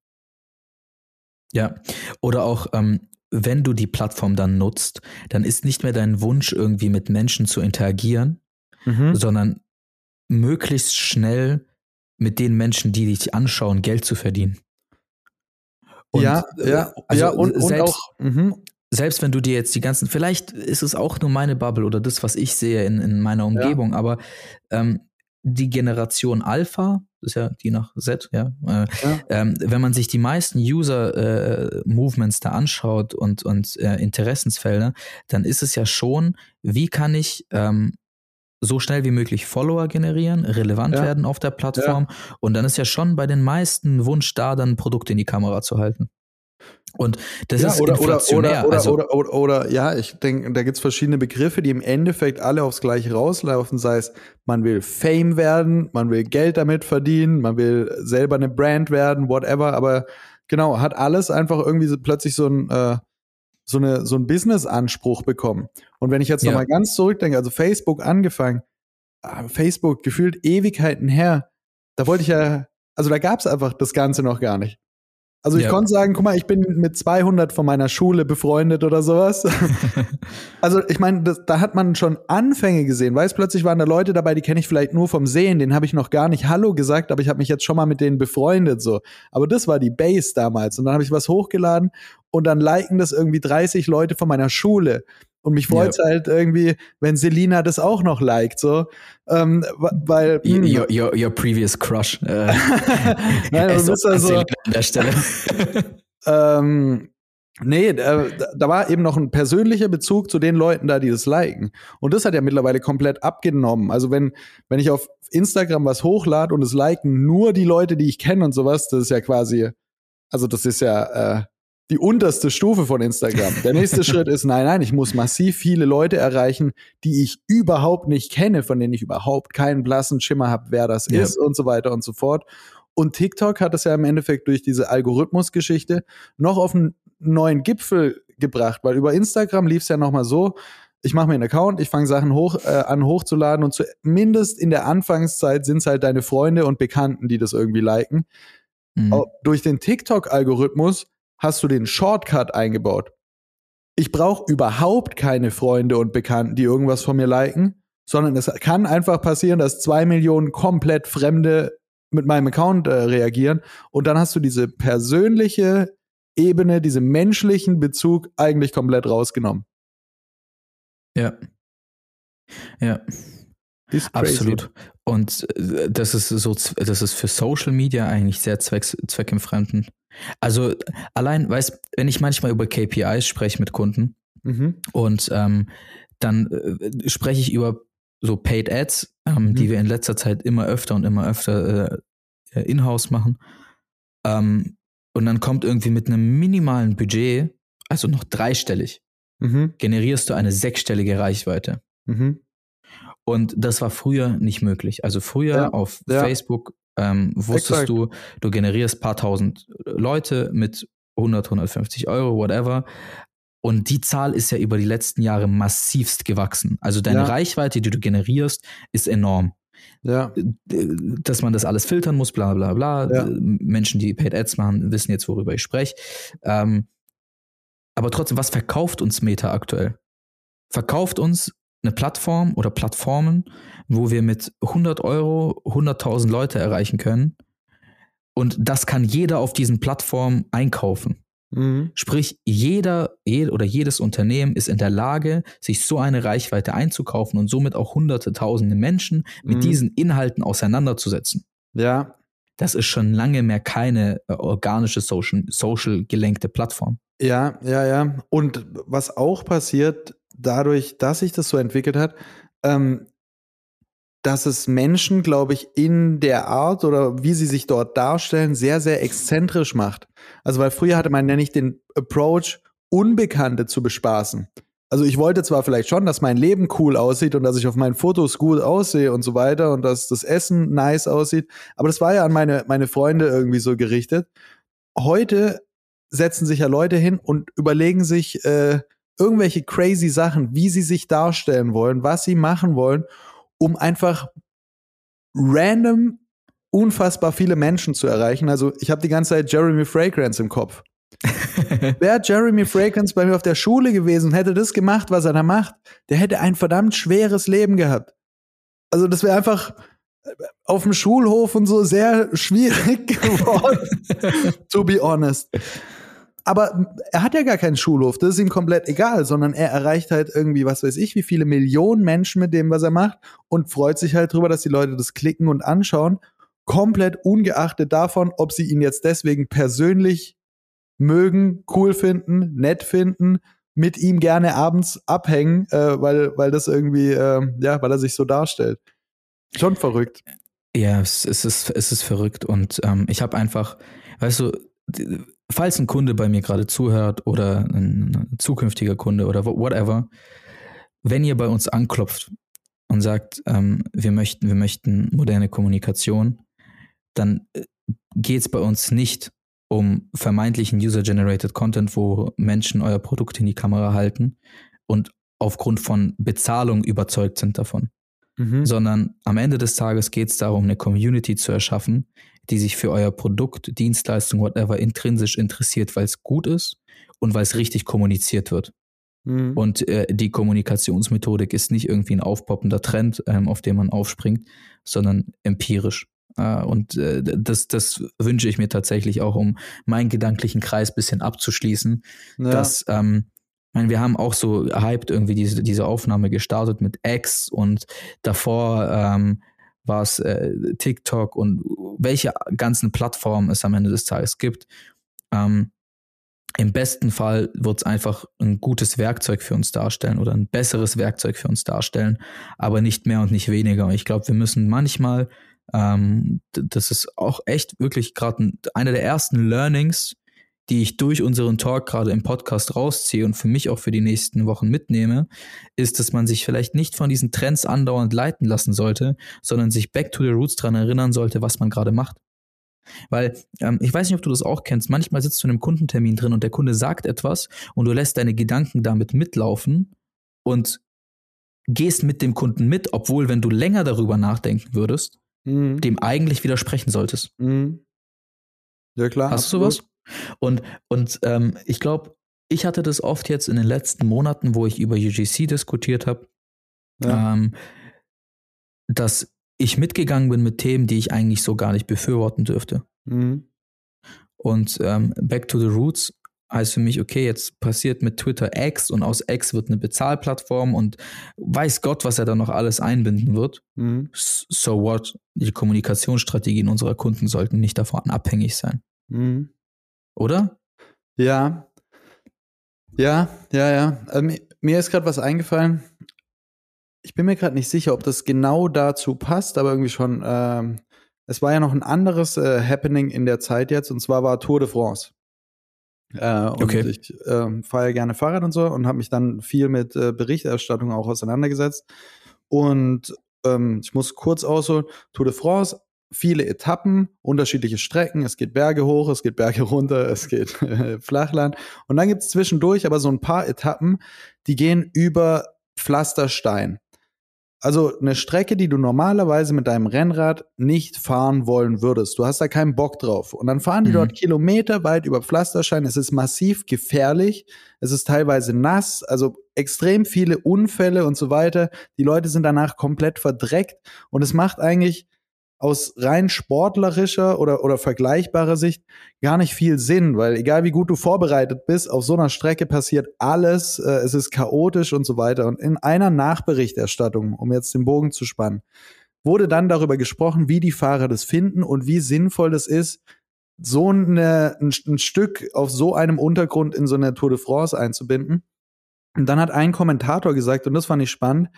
Ja, oder auch, ähm, wenn du die Plattform dann nutzt, dann ist nicht mehr dein Wunsch, irgendwie mit Menschen zu interagieren, mhm. sondern möglichst schnell mit den Menschen, die dich anschauen, Geld zu verdienen. Und, ja, ja, also ja, und, selbst, und auch. Mh. Selbst wenn du dir jetzt die ganzen, vielleicht ist es auch nur meine Bubble oder das, was ich sehe in, in meiner Umgebung, ja. aber ähm, die Generation Alpha, das ist ja die nach Z, ja. Äh, ja. Ähm, wenn man sich die meisten User-Movements äh, da anschaut und, und äh, Interessensfelder, dann ist es ja schon, wie kann ich ähm, so schnell wie möglich Follower generieren, relevant ja. werden auf der Plattform. Ja. Und dann ist ja schon bei den meisten Wunsch da, dann ein Produkt in die Kamera zu halten. Und das ja, ist oder, inflationär. Oder, oder, also, oder, oder, oder, ja, ich denke, da gibt es verschiedene Begriffe, die im Endeffekt alle aufs Gleiche rauslaufen. Sei es, man will Fame werden, man will Geld damit verdienen, man will selber eine Brand werden, whatever. Aber genau, hat alles einfach irgendwie so, plötzlich so ein äh, so, eine, so einen Business-Anspruch bekommen. Und wenn ich jetzt ja. nochmal ganz zurückdenke, also Facebook angefangen, ah, Facebook gefühlt Ewigkeiten her, da wollte ich ja, also da gab es einfach das Ganze noch gar nicht. Also ich ja. konnte sagen, guck mal, ich bin mit 200 von meiner Schule befreundet oder sowas. *laughs* also ich meine, da hat man schon Anfänge gesehen. Weiß plötzlich waren da Leute dabei, die kenne ich vielleicht nur vom Sehen, denen habe ich noch gar nicht Hallo gesagt, aber ich habe mich jetzt schon mal mit denen befreundet so. Aber das war die Base damals und dann habe ich was hochgeladen und dann liken das irgendwie 30 Leute von meiner Schule. Und mich freut es ja. halt irgendwie, wenn Selina das auch noch liked, so. Ähm, weil. Hm. Your, your, your, previous crush. Äh, *laughs* Nein, du bist also. An der Stelle. *laughs* ähm, nee, äh, da war eben noch ein persönlicher Bezug zu den Leuten da, die das liken. Und das hat ja mittlerweile komplett abgenommen. Also wenn, wenn ich auf Instagram was hochlade und es liken nur die Leute, die ich kenne und sowas, das ist ja quasi, also das ist ja, äh, die unterste Stufe von Instagram. Der nächste *laughs* Schritt ist, nein, nein, ich muss massiv viele Leute erreichen, die ich überhaupt nicht kenne, von denen ich überhaupt keinen blassen Schimmer habe, wer das ja. ist und so weiter und so fort. Und TikTok hat es ja im Endeffekt durch diese Algorithmusgeschichte noch auf einen neuen Gipfel gebracht, weil über Instagram lief es ja noch mal so, ich mache mir einen Account, ich fange Sachen hoch äh, an hochzuladen und zumindest in der Anfangszeit sind es halt deine Freunde und Bekannten, die das irgendwie liken. Mhm. Durch den TikTok-Algorithmus hast du den Shortcut eingebaut. Ich brauche überhaupt keine Freunde und Bekannten, die irgendwas von mir liken, sondern es kann einfach passieren, dass zwei Millionen komplett Fremde mit meinem Account äh, reagieren und dann hast du diese persönliche Ebene, diesen menschlichen Bezug eigentlich komplett rausgenommen. Ja. Ja. Absolut. Und äh, das ist so, das ist für Social Media eigentlich sehr zwecks, zweckentfremdend. Also allein, weißt, wenn ich manchmal über KPIs spreche mit Kunden mhm. und ähm, dann äh, spreche ich über so Paid Ads, ähm, mhm. die wir in letzter Zeit immer öfter und immer öfter äh, in-house machen. Ähm, und dann kommt irgendwie mit einem minimalen Budget, also noch dreistellig, mhm. generierst du eine sechsstellige Reichweite. Mhm. Und das war früher nicht möglich. Also früher ja, auf ja. Facebook ähm, wusstest Exakt. du, du generierst paar tausend Leute mit 100, 150 Euro, whatever. Und die Zahl ist ja über die letzten Jahre massivst gewachsen. Also deine ja. Reichweite, die du generierst, ist enorm. Ja. Dass man das alles filtern muss, bla bla bla. Ja. Menschen, die Paid Ads machen, wissen jetzt, worüber ich spreche. Ähm, aber trotzdem, was verkauft uns Meta aktuell? Verkauft uns eine Plattform oder Plattformen, wo wir mit 100 Euro 100.000 Leute erreichen können. Und das kann jeder auf diesen Plattformen einkaufen. Mhm. Sprich, jeder, oder jedes Unternehmen ist in der Lage, sich so eine Reichweite einzukaufen und somit auch hunderte, tausende Menschen mit mhm. diesen Inhalten auseinanderzusetzen. Ja. Das ist schon lange mehr keine äh, organische Social, Social gelenkte Plattform. Ja, ja, ja. Und was auch passiert, dadurch, dass sich das so entwickelt hat, ähm, dass es Menschen, glaube ich, in der Art oder wie sie sich dort darstellen, sehr, sehr exzentrisch macht. Also, weil früher hatte man ja nicht den Approach, Unbekannte zu bespaßen. Also ich wollte zwar vielleicht schon, dass mein Leben cool aussieht und dass ich auf meinen Fotos gut aussehe und so weiter und dass das Essen nice aussieht, aber das war ja an meine, meine Freunde irgendwie so gerichtet. Heute setzen sich ja Leute hin und überlegen sich äh, irgendwelche crazy Sachen, wie sie sich darstellen wollen, was sie machen wollen, um einfach random unfassbar viele Menschen zu erreichen. Also ich habe die ganze Zeit Jeremy Fragrance im Kopf. *laughs* Wäre Jeremy Fragrance bei mir auf der Schule gewesen und hätte das gemacht, was er da macht, der hätte ein verdammt schweres Leben gehabt. Also das wäre einfach äh, auf dem Schulhof und so sehr schwierig *laughs* geworden, *laughs* to be honest. Aber er hat ja gar keinen Schulhof, das ist ihm komplett egal, sondern er erreicht halt irgendwie, was weiß ich, wie viele Millionen Menschen mit dem, was er macht und freut sich halt drüber, dass die Leute das klicken und anschauen, komplett ungeachtet davon, ob sie ihn jetzt deswegen persönlich mögen, cool finden, nett finden, mit ihm gerne abends abhängen, äh, weil, weil das irgendwie, äh, ja, weil er sich so darstellt. Schon verrückt. Ja, es, ist, es ist verrückt und ähm, ich habe einfach, weißt du, falls ein Kunde bei mir gerade zuhört oder ein zukünftiger Kunde oder whatever, wenn ihr bei uns anklopft und sagt, ähm, wir möchten, wir möchten moderne Kommunikation, dann äh, geht es bei uns nicht um vermeintlichen User-Generated Content, wo Menschen euer Produkt in die Kamera halten und aufgrund von Bezahlung überzeugt sind davon. Mhm. Sondern am Ende des Tages geht es darum, eine Community zu erschaffen, die sich für euer Produkt, Dienstleistung, whatever intrinsisch interessiert, weil es gut ist und weil es richtig kommuniziert wird. Mhm. Und äh, die Kommunikationsmethodik ist nicht irgendwie ein aufpoppender Trend, ähm, auf den man aufspringt, sondern empirisch. Äh, und äh, das, das wünsche ich mir tatsächlich auch, um meinen gedanklichen Kreis bisschen abzuschließen, ja. dass ähm, ich meine, wir haben auch so hyped irgendwie diese, diese Aufnahme gestartet mit X und davor ähm, war es äh, TikTok und welche ganzen Plattformen es am Ende des Tages gibt. Ähm, Im besten Fall wird es einfach ein gutes Werkzeug für uns darstellen oder ein besseres Werkzeug für uns darstellen, aber nicht mehr und nicht weniger. Und ich glaube, wir müssen manchmal, ähm, das ist auch echt wirklich gerade einer der ersten Learnings, die ich durch unseren Talk gerade im Podcast rausziehe und für mich auch für die nächsten Wochen mitnehme, ist, dass man sich vielleicht nicht von diesen Trends andauernd leiten lassen sollte, sondern sich back to the roots dran erinnern sollte, was man gerade macht. Weil ähm, ich weiß nicht, ob du das auch kennst. Manchmal sitzt du in einem Kundentermin drin und der Kunde sagt etwas und du lässt deine Gedanken damit mitlaufen und gehst mit dem Kunden mit, obwohl, wenn du länger darüber nachdenken würdest, mhm. dem eigentlich widersprechen solltest. Mhm. Ja, klar. Hast du sowas? Und, und ähm, ich glaube, ich hatte das oft jetzt in den letzten Monaten, wo ich über UGC diskutiert habe, ja. ähm, dass ich mitgegangen bin mit Themen, die ich eigentlich so gar nicht befürworten dürfte. Mhm. Und ähm, Back to the Roots heißt für mich, okay, jetzt passiert mit Twitter X und aus X wird eine Bezahlplattform und weiß Gott, was er da noch alles einbinden wird. Mhm. So what? Die Kommunikationsstrategien unserer Kunden sollten nicht davon abhängig sein. Mhm oder? Ja. Ja, ja, ja. Also, mir ist gerade was eingefallen. Ich bin mir gerade nicht sicher, ob das genau dazu passt, aber irgendwie schon. Ähm, es war ja noch ein anderes äh, Happening in der Zeit jetzt, und zwar war Tour de France. Äh, und okay. ich äh, fahre gerne Fahrrad und so und habe mich dann viel mit äh, Berichterstattung auch auseinandergesetzt. Und ähm, ich muss kurz ausholen, Tour de France viele Etappen, unterschiedliche Strecken. Es geht Berge hoch, es geht Berge *laughs* runter, es geht äh, Flachland. Und dann gibt es zwischendurch aber so ein paar Etappen, die gehen über Pflasterstein. Also eine Strecke, die du normalerweise mit deinem Rennrad nicht fahren wollen würdest. Du hast da keinen Bock drauf. Und dann fahren die mhm. dort kilometerweit über Pflasterstein. Es ist massiv gefährlich. Es ist teilweise nass. Also extrem viele Unfälle und so weiter. Die Leute sind danach komplett verdreckt. Und es macht eigentlich aus rein sportlerischer oder, oder vergleichbarer Sicht gar nicht viel Sinn, weil egal wie gut du vorbereitet bist, auf so einer Strecke passiert alles, äh, es ist chaotisch und so weiter. Und in einer Nachberichterstattung, um jetzt den Bogen zu spannen, wurde dann darüber gesprochen, wie die Fahrer das finden und wie sinnvoll das ist, so eine, ein, ein Stück auf so einem Untergrund in so eine Tour de France einzubinden. Und dann hat ein Kommentator gesagt, und das fand ich spannend,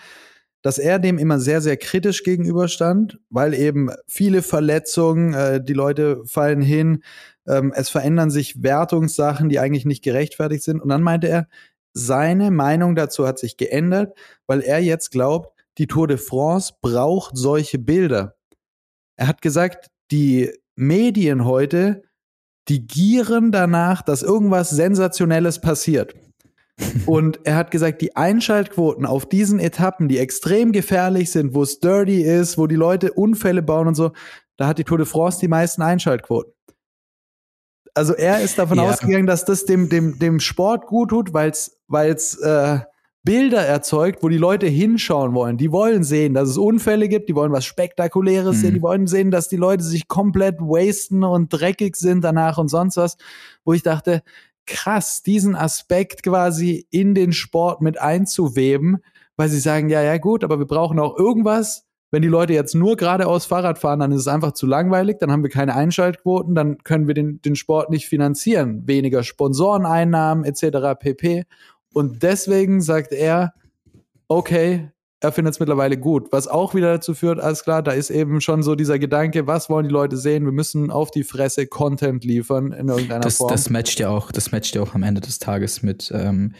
dass er dem immer sehr, sehr kritisch gegenüberstand, weil eben viele Verletzungen, äh, die Leute fallen hin, ähm, es verändern sich Wertungssachen, die eigentlich nicht gerechtfertigt sind. Und dann meinte er, seine Meinung dazu hat sich geändert, weil er jetzt glaubt, die Tour de France braucht solche Bilder. Er hat gesagt, die Medien heute, die gieren danach, dass irgendwas Sensationelles passiert. *laughs* Und er hat gesagt, die Einschaltquoten auf diesen Etappen, die extrem gefährlich sind, wo es dirty ist, wo die Leute Unfälle bauen und so, da hat die Tour de France die meisten Einschaltquoten. Also er ist davon ja. ausgegangen, dass das dem, dem, dem Sport gut tut, weil es äh, Bilder erzeugt, wo die Leute hinschauen wollen. Die wollen sehen, dass es Unfälle gibt, die wollen was Spektakuläres mhm. sehen, die wollen sehen, dass die Leute sich komplett wasten und dreckig sind danach und sonst was. Wo ich dachte, krass, diesen Aspekt quasi in den Sport mit einzuweben, weil sie sagen, ja, ja, gut, aber wir brauchen auch irgendwas. Wenn die Leute jetzt nur geradeaus Fahrrad fahren, dann ist es einfach zu langweilig, dann haben wir keine Einschaltquoten, dann können wir den, den Sport nicht finanzieren. Weniger Sponsoreneinnahmen etc. pp. Und deswegen sagt er, okay, er findet es mittlerweile gut. Was auch wieder dazu führt, alles klar, da ist eben schon so dieser Gedanke, was wollen die Leute sehen? Wir müssen auf die Fresse Content liefern in irgendeiner das, Form. Das matcht ja auch, das matcht ja auch am Ende des Tages mit ähm,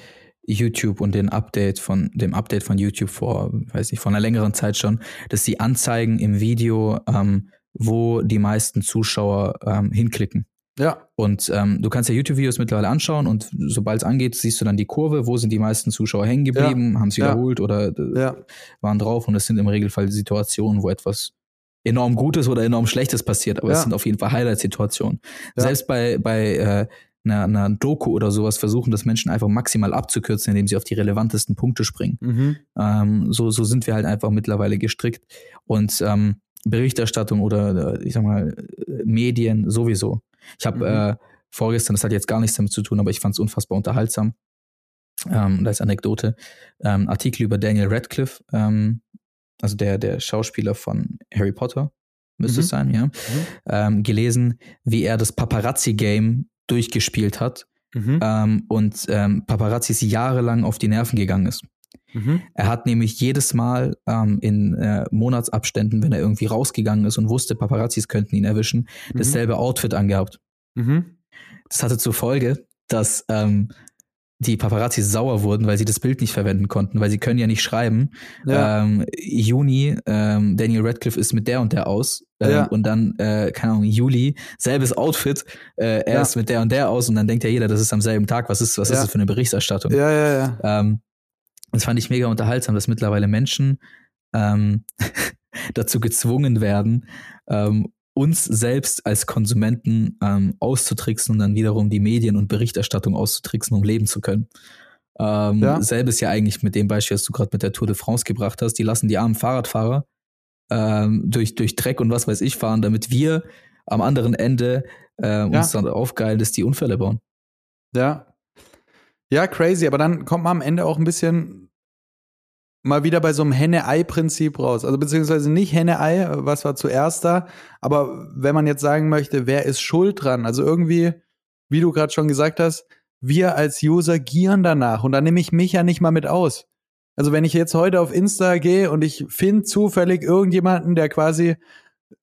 YouTube und den Update von dem Update von YouTube vor, weiß nicht, vor einer längeren Zeit schon, dass sie anzeigen im Video, ähm, wo die meisten Zuschauer ähm, hinklicken. Ja. Und ähm, du kannst ja YouTube-Videos mittlerweile anschauen und sobald es angeht, siehst du dann die Kurve, wo sind die meisten Zuschauer hängen geblieben, ja. haben sie wiederholt ja. oder äh, ja. waren drauf und es sind im Regelfall Situationen, wo etwas enorm Gutes oder enorm Schlechtes passiert, aber es sind auf jeden Fall Highlight-Situationen. Selbst bei, bei äh, einer, einer Doku oder sowas versuchen das Menschen einfach maximal abzukürzen, indem sie auf die relevantesten Punkte springen. Mhm. Ähm, so, so sind wir halt einfach mittlerweile gestrickt. Und ähm, Berichterstattung oder ich sag mal Medien sowieso. Ich habe mhm. äh, vorgestern, das hat jetzt gar nichts damit zu tun, aber ich fand es unfassbar unterhaltsam. Ähm, als Anekdote, ähm, Artikel über Daniel Radcliffe, ähm, also der, der Schauspieler von Harry Potter, müsste mhm. es sein, ja, mhm. ähm, gelesen, wie er das Paparazzi-Game durchgespielt hat mhm. ähm, und ähm, Paparazzis jahrelang auf die Nerven gegangen ist. Mhm. Er hat nämlich jedes Mal ähm, in äh, Monatsabständen, wenn er irgendwie rausgegangen ist und wusste, Paparazzis könnten ihn erwischen, mhm. dasselbe Outfit angehabt. Mhm. Das hatte zur Folge, dass ähm, die Paparazzis sauer wurden, weil sie das Bild nicht verwenden konnten, weil sie können ja nicht schreiben. Ja. Ähm, Juni, ähm, Daniel Radcliffe ist mit der und der aus. Ähm, ja. Und dann, äh, keine Ahnung, Juli, selbes Outfit, äh, er ja. ist mit der und der aus und dann denkt ja jeder, das ist am selben Tag. Was ist, was ist das für eine Berichterstattung? Ja, ja, ja. Ähm, das fand ich mega unterhaltsam, dass mittlerweile Menschen ähm, *laughs* dazu gezwungen werden, ähm, uns selbst als Konsumenten ähm, auszutricksen und dann wiederum die Medien und Berichterstattung auszutricksen, um leben zu können. Ähm, ja. Selbes ja eigentlich mit dem Beispiel, das du gerade mit der Tour de France gebracht hast. Die lassen die armen Fahrradfahrer ähm, durch, durch Dreck und was weiß ich fahren, damit wir am anderen Ende äh, uns ja. dann aufgeilen, dass die Unfälle bauen. Ja. Ja, crazy, aber dann kommt man am Ende auch ein bisschen mal wieder bei so einem Henne-Ei-Prinzip raus. Also beziehungsweise nicht Henne-Ei, was war zuerst da, aber wenn man jetzt sagen möchte, wer ist schuld dran? Also irgendwie, wie du gerade schon gesagt hast, wir als User gieren danach und da nehme ich mich ja nicht mal mit aus. Also wenn ich jetzt heute auf Insta gehe und ich finde zufällig irgendjemanden, der quasi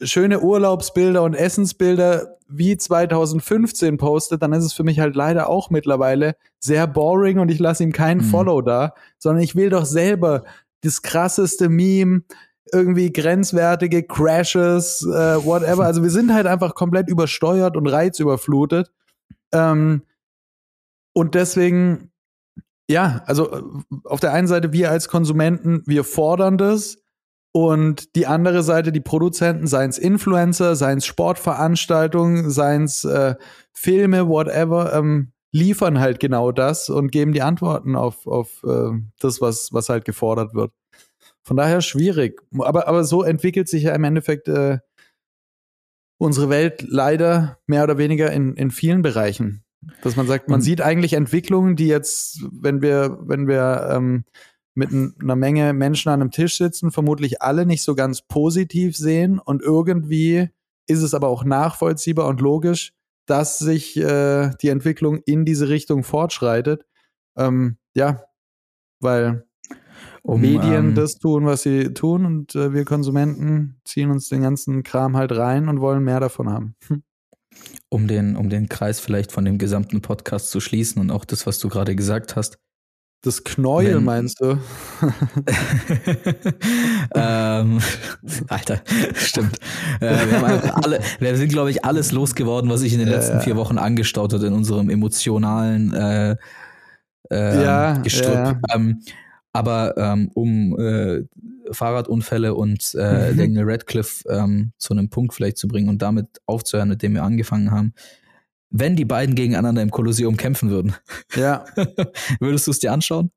schöne Urlaubsbilder und Essensbilder wie 2015 postet, dann ist es für mich halt leider auch mittlerweile sehr boring und ich lasse ihm keinen mhm. Follow da, sondern ich will doch selber das krasseste Meme, irgendwie grenzwertige Crashes, äh, whatever. Also wir sind halt einfach komplett übersteuert und reizüberflutet. Ähm, und deswegen, ja, also äh, auf der einen Seite wir als Konsumenten, wir fordern das, und die andere Seite, die Produzenten, seien es Influencer, seien es Sportveranstaltungen, seien es äh, Filme, whatever, ähm, liefern halt genau das und geben die Antworten auf, auf äh, das, was, was halt gefordert wird. Von daher schwierig. Aber, aber so entwickelt sich ja im Endeffekt äh, unsere Welt leider mehr oder weniger in, in vielen Bereichen. Dass man sagt, man sieht eigentlich Entwicklungen, die jetzt, wenn wir, wenn wir ähm, mit einer Menge Menschen an einem Tisch sitzen, vermutlich alle nicht so ganz positiv sehen und irgendwie ist es aber auch nachvollziehbar und logisch, dass sich äh, die Entwicklung in diese Richtung fortschreitet. Ähm, ja, weil um, Medien ähm, das tun, was sie tun und äh, wir Konsumenten ziehen uns den ganzen Kram halt rein und wollen mehr davon haben. Hm. Um den, um den Kreis vielleicht von dem gesamten Podcast zu schließen und auch das, was du gerade gesagt hast, Das Knäuel Wenn, meinst du? *laughs* ähm, Alter, stimmt. Äh, wir, alle, wir, sind, glaube ich, alles losgeworden, was sich in den letzten ja. vier Wochen angestaut hat in unserem emotionalen äh, äh, ja, Gestrüpp. Ja. Ähm, aber ähm, um äh, Fahrradunfälle und äh, mhm. Daniel Radcliffe ähm, zu einem Punkt vielleicht zu bringen und damit aufzuhören, mit dem wir angefangen haben, wenn die beiden gegeneinander im Kolosseum kämpfen würden. Ja. *laughs* Würdest du es dir anschauen?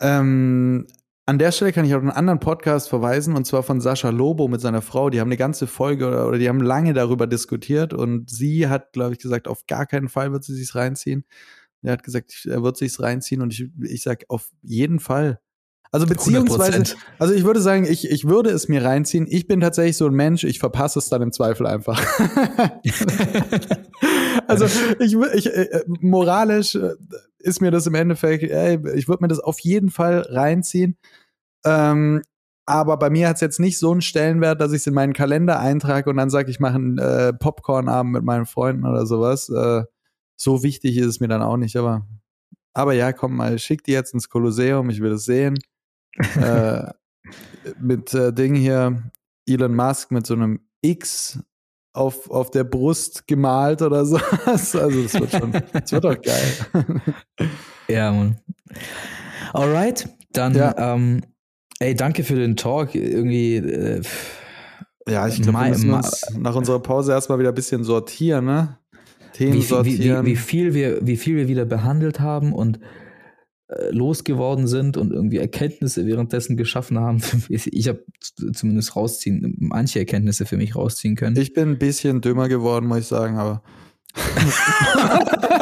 Ähm, an der Stelle kann ich auf einen anderen Podcast verweisen, und zwar von Sascha Lobo mit seiner Frau. Die haben eine ganze Folge oder, oder die haben lange darüber diskutiert und sie hat, glaube ich, gesagt, auf gar keinen Fall wird sie sich reinziehen. Er hat gesagt, er wird sich's reinziehen und ich, ich sag auf jeden Fall. Also beziehungsweise, 100%. also ich würde sagen, ich, ich würde es mir reinziehen. Ich bin tatsächlich so ein Mensch, ich verpasse es dann im Zweifel einfach. *laughs* also ich, ich äh, moralisch äh, ist mir das im Endeffekt, ey, ich würde mir das auf jeden Fall reinziehen. Ähm, aber bei mir hat es jetzt nicht so einen Stellenwert, dass ich es in meinen Kalender eintrage und dann sage, ich mache einen äh, Popcorn-Abend mit meinen Freunden oder sowas. Äh, so wichtig ist es mir dann auch nicht, aber, aber ja, komm mal, schick die jetzt ins Kolosseum, ich will es sehen äh, mit äh, Ding hier, Elon Musk mit so einem X auf, auf der Brust gemalt oder *laughs* so. Also das wird schon, das wird doch geil. *laughs* ja, Mann. Alright, dann ja. ähm, ey, danke für den Talk. Irgendwie äh, ja, ich glaube, wir müssen uns nach unserer Pause erstmal wieder ein bisschen sortieren, ne? Themen wie, sortieren. Wie, wie, wie, viel wir, wie viel wir wieder behandelt haben und losgeworden sind und irgendwie Erkenntnisse währenddessen geschaffen haben. *laughs* Ich habe zumindest rausziehen, manche Erkenntnisse für mich rausziehen können. Ich bin ein bisschen dümmer geworden, muss ich sagen, aber *laughs*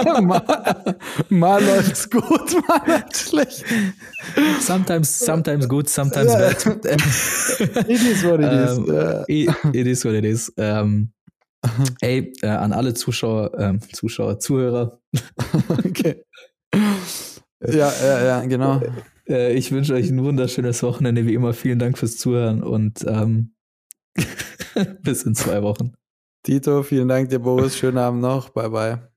*laughs* mal, mal läuft's gut, mal läuft's schlecht. Sometimes, sometimes good, sometimes bad. it is what it is. Um, yeah. it, it, is what it is. Um, ey, äh, an alle Zuschauer, äh, Zuschauer, Zuhörer. okay. Ja, ja, ja, *laughs* genau. Äh, ich wünsche euch ein wunderschönes Wochenende. Wie immer, vielen Dank fürs Zuhören und ähm, *laughs* bis in zwei Wochen. Tito, vielen Dank dir, Boris. Schönen Abend noch. Bye, bye.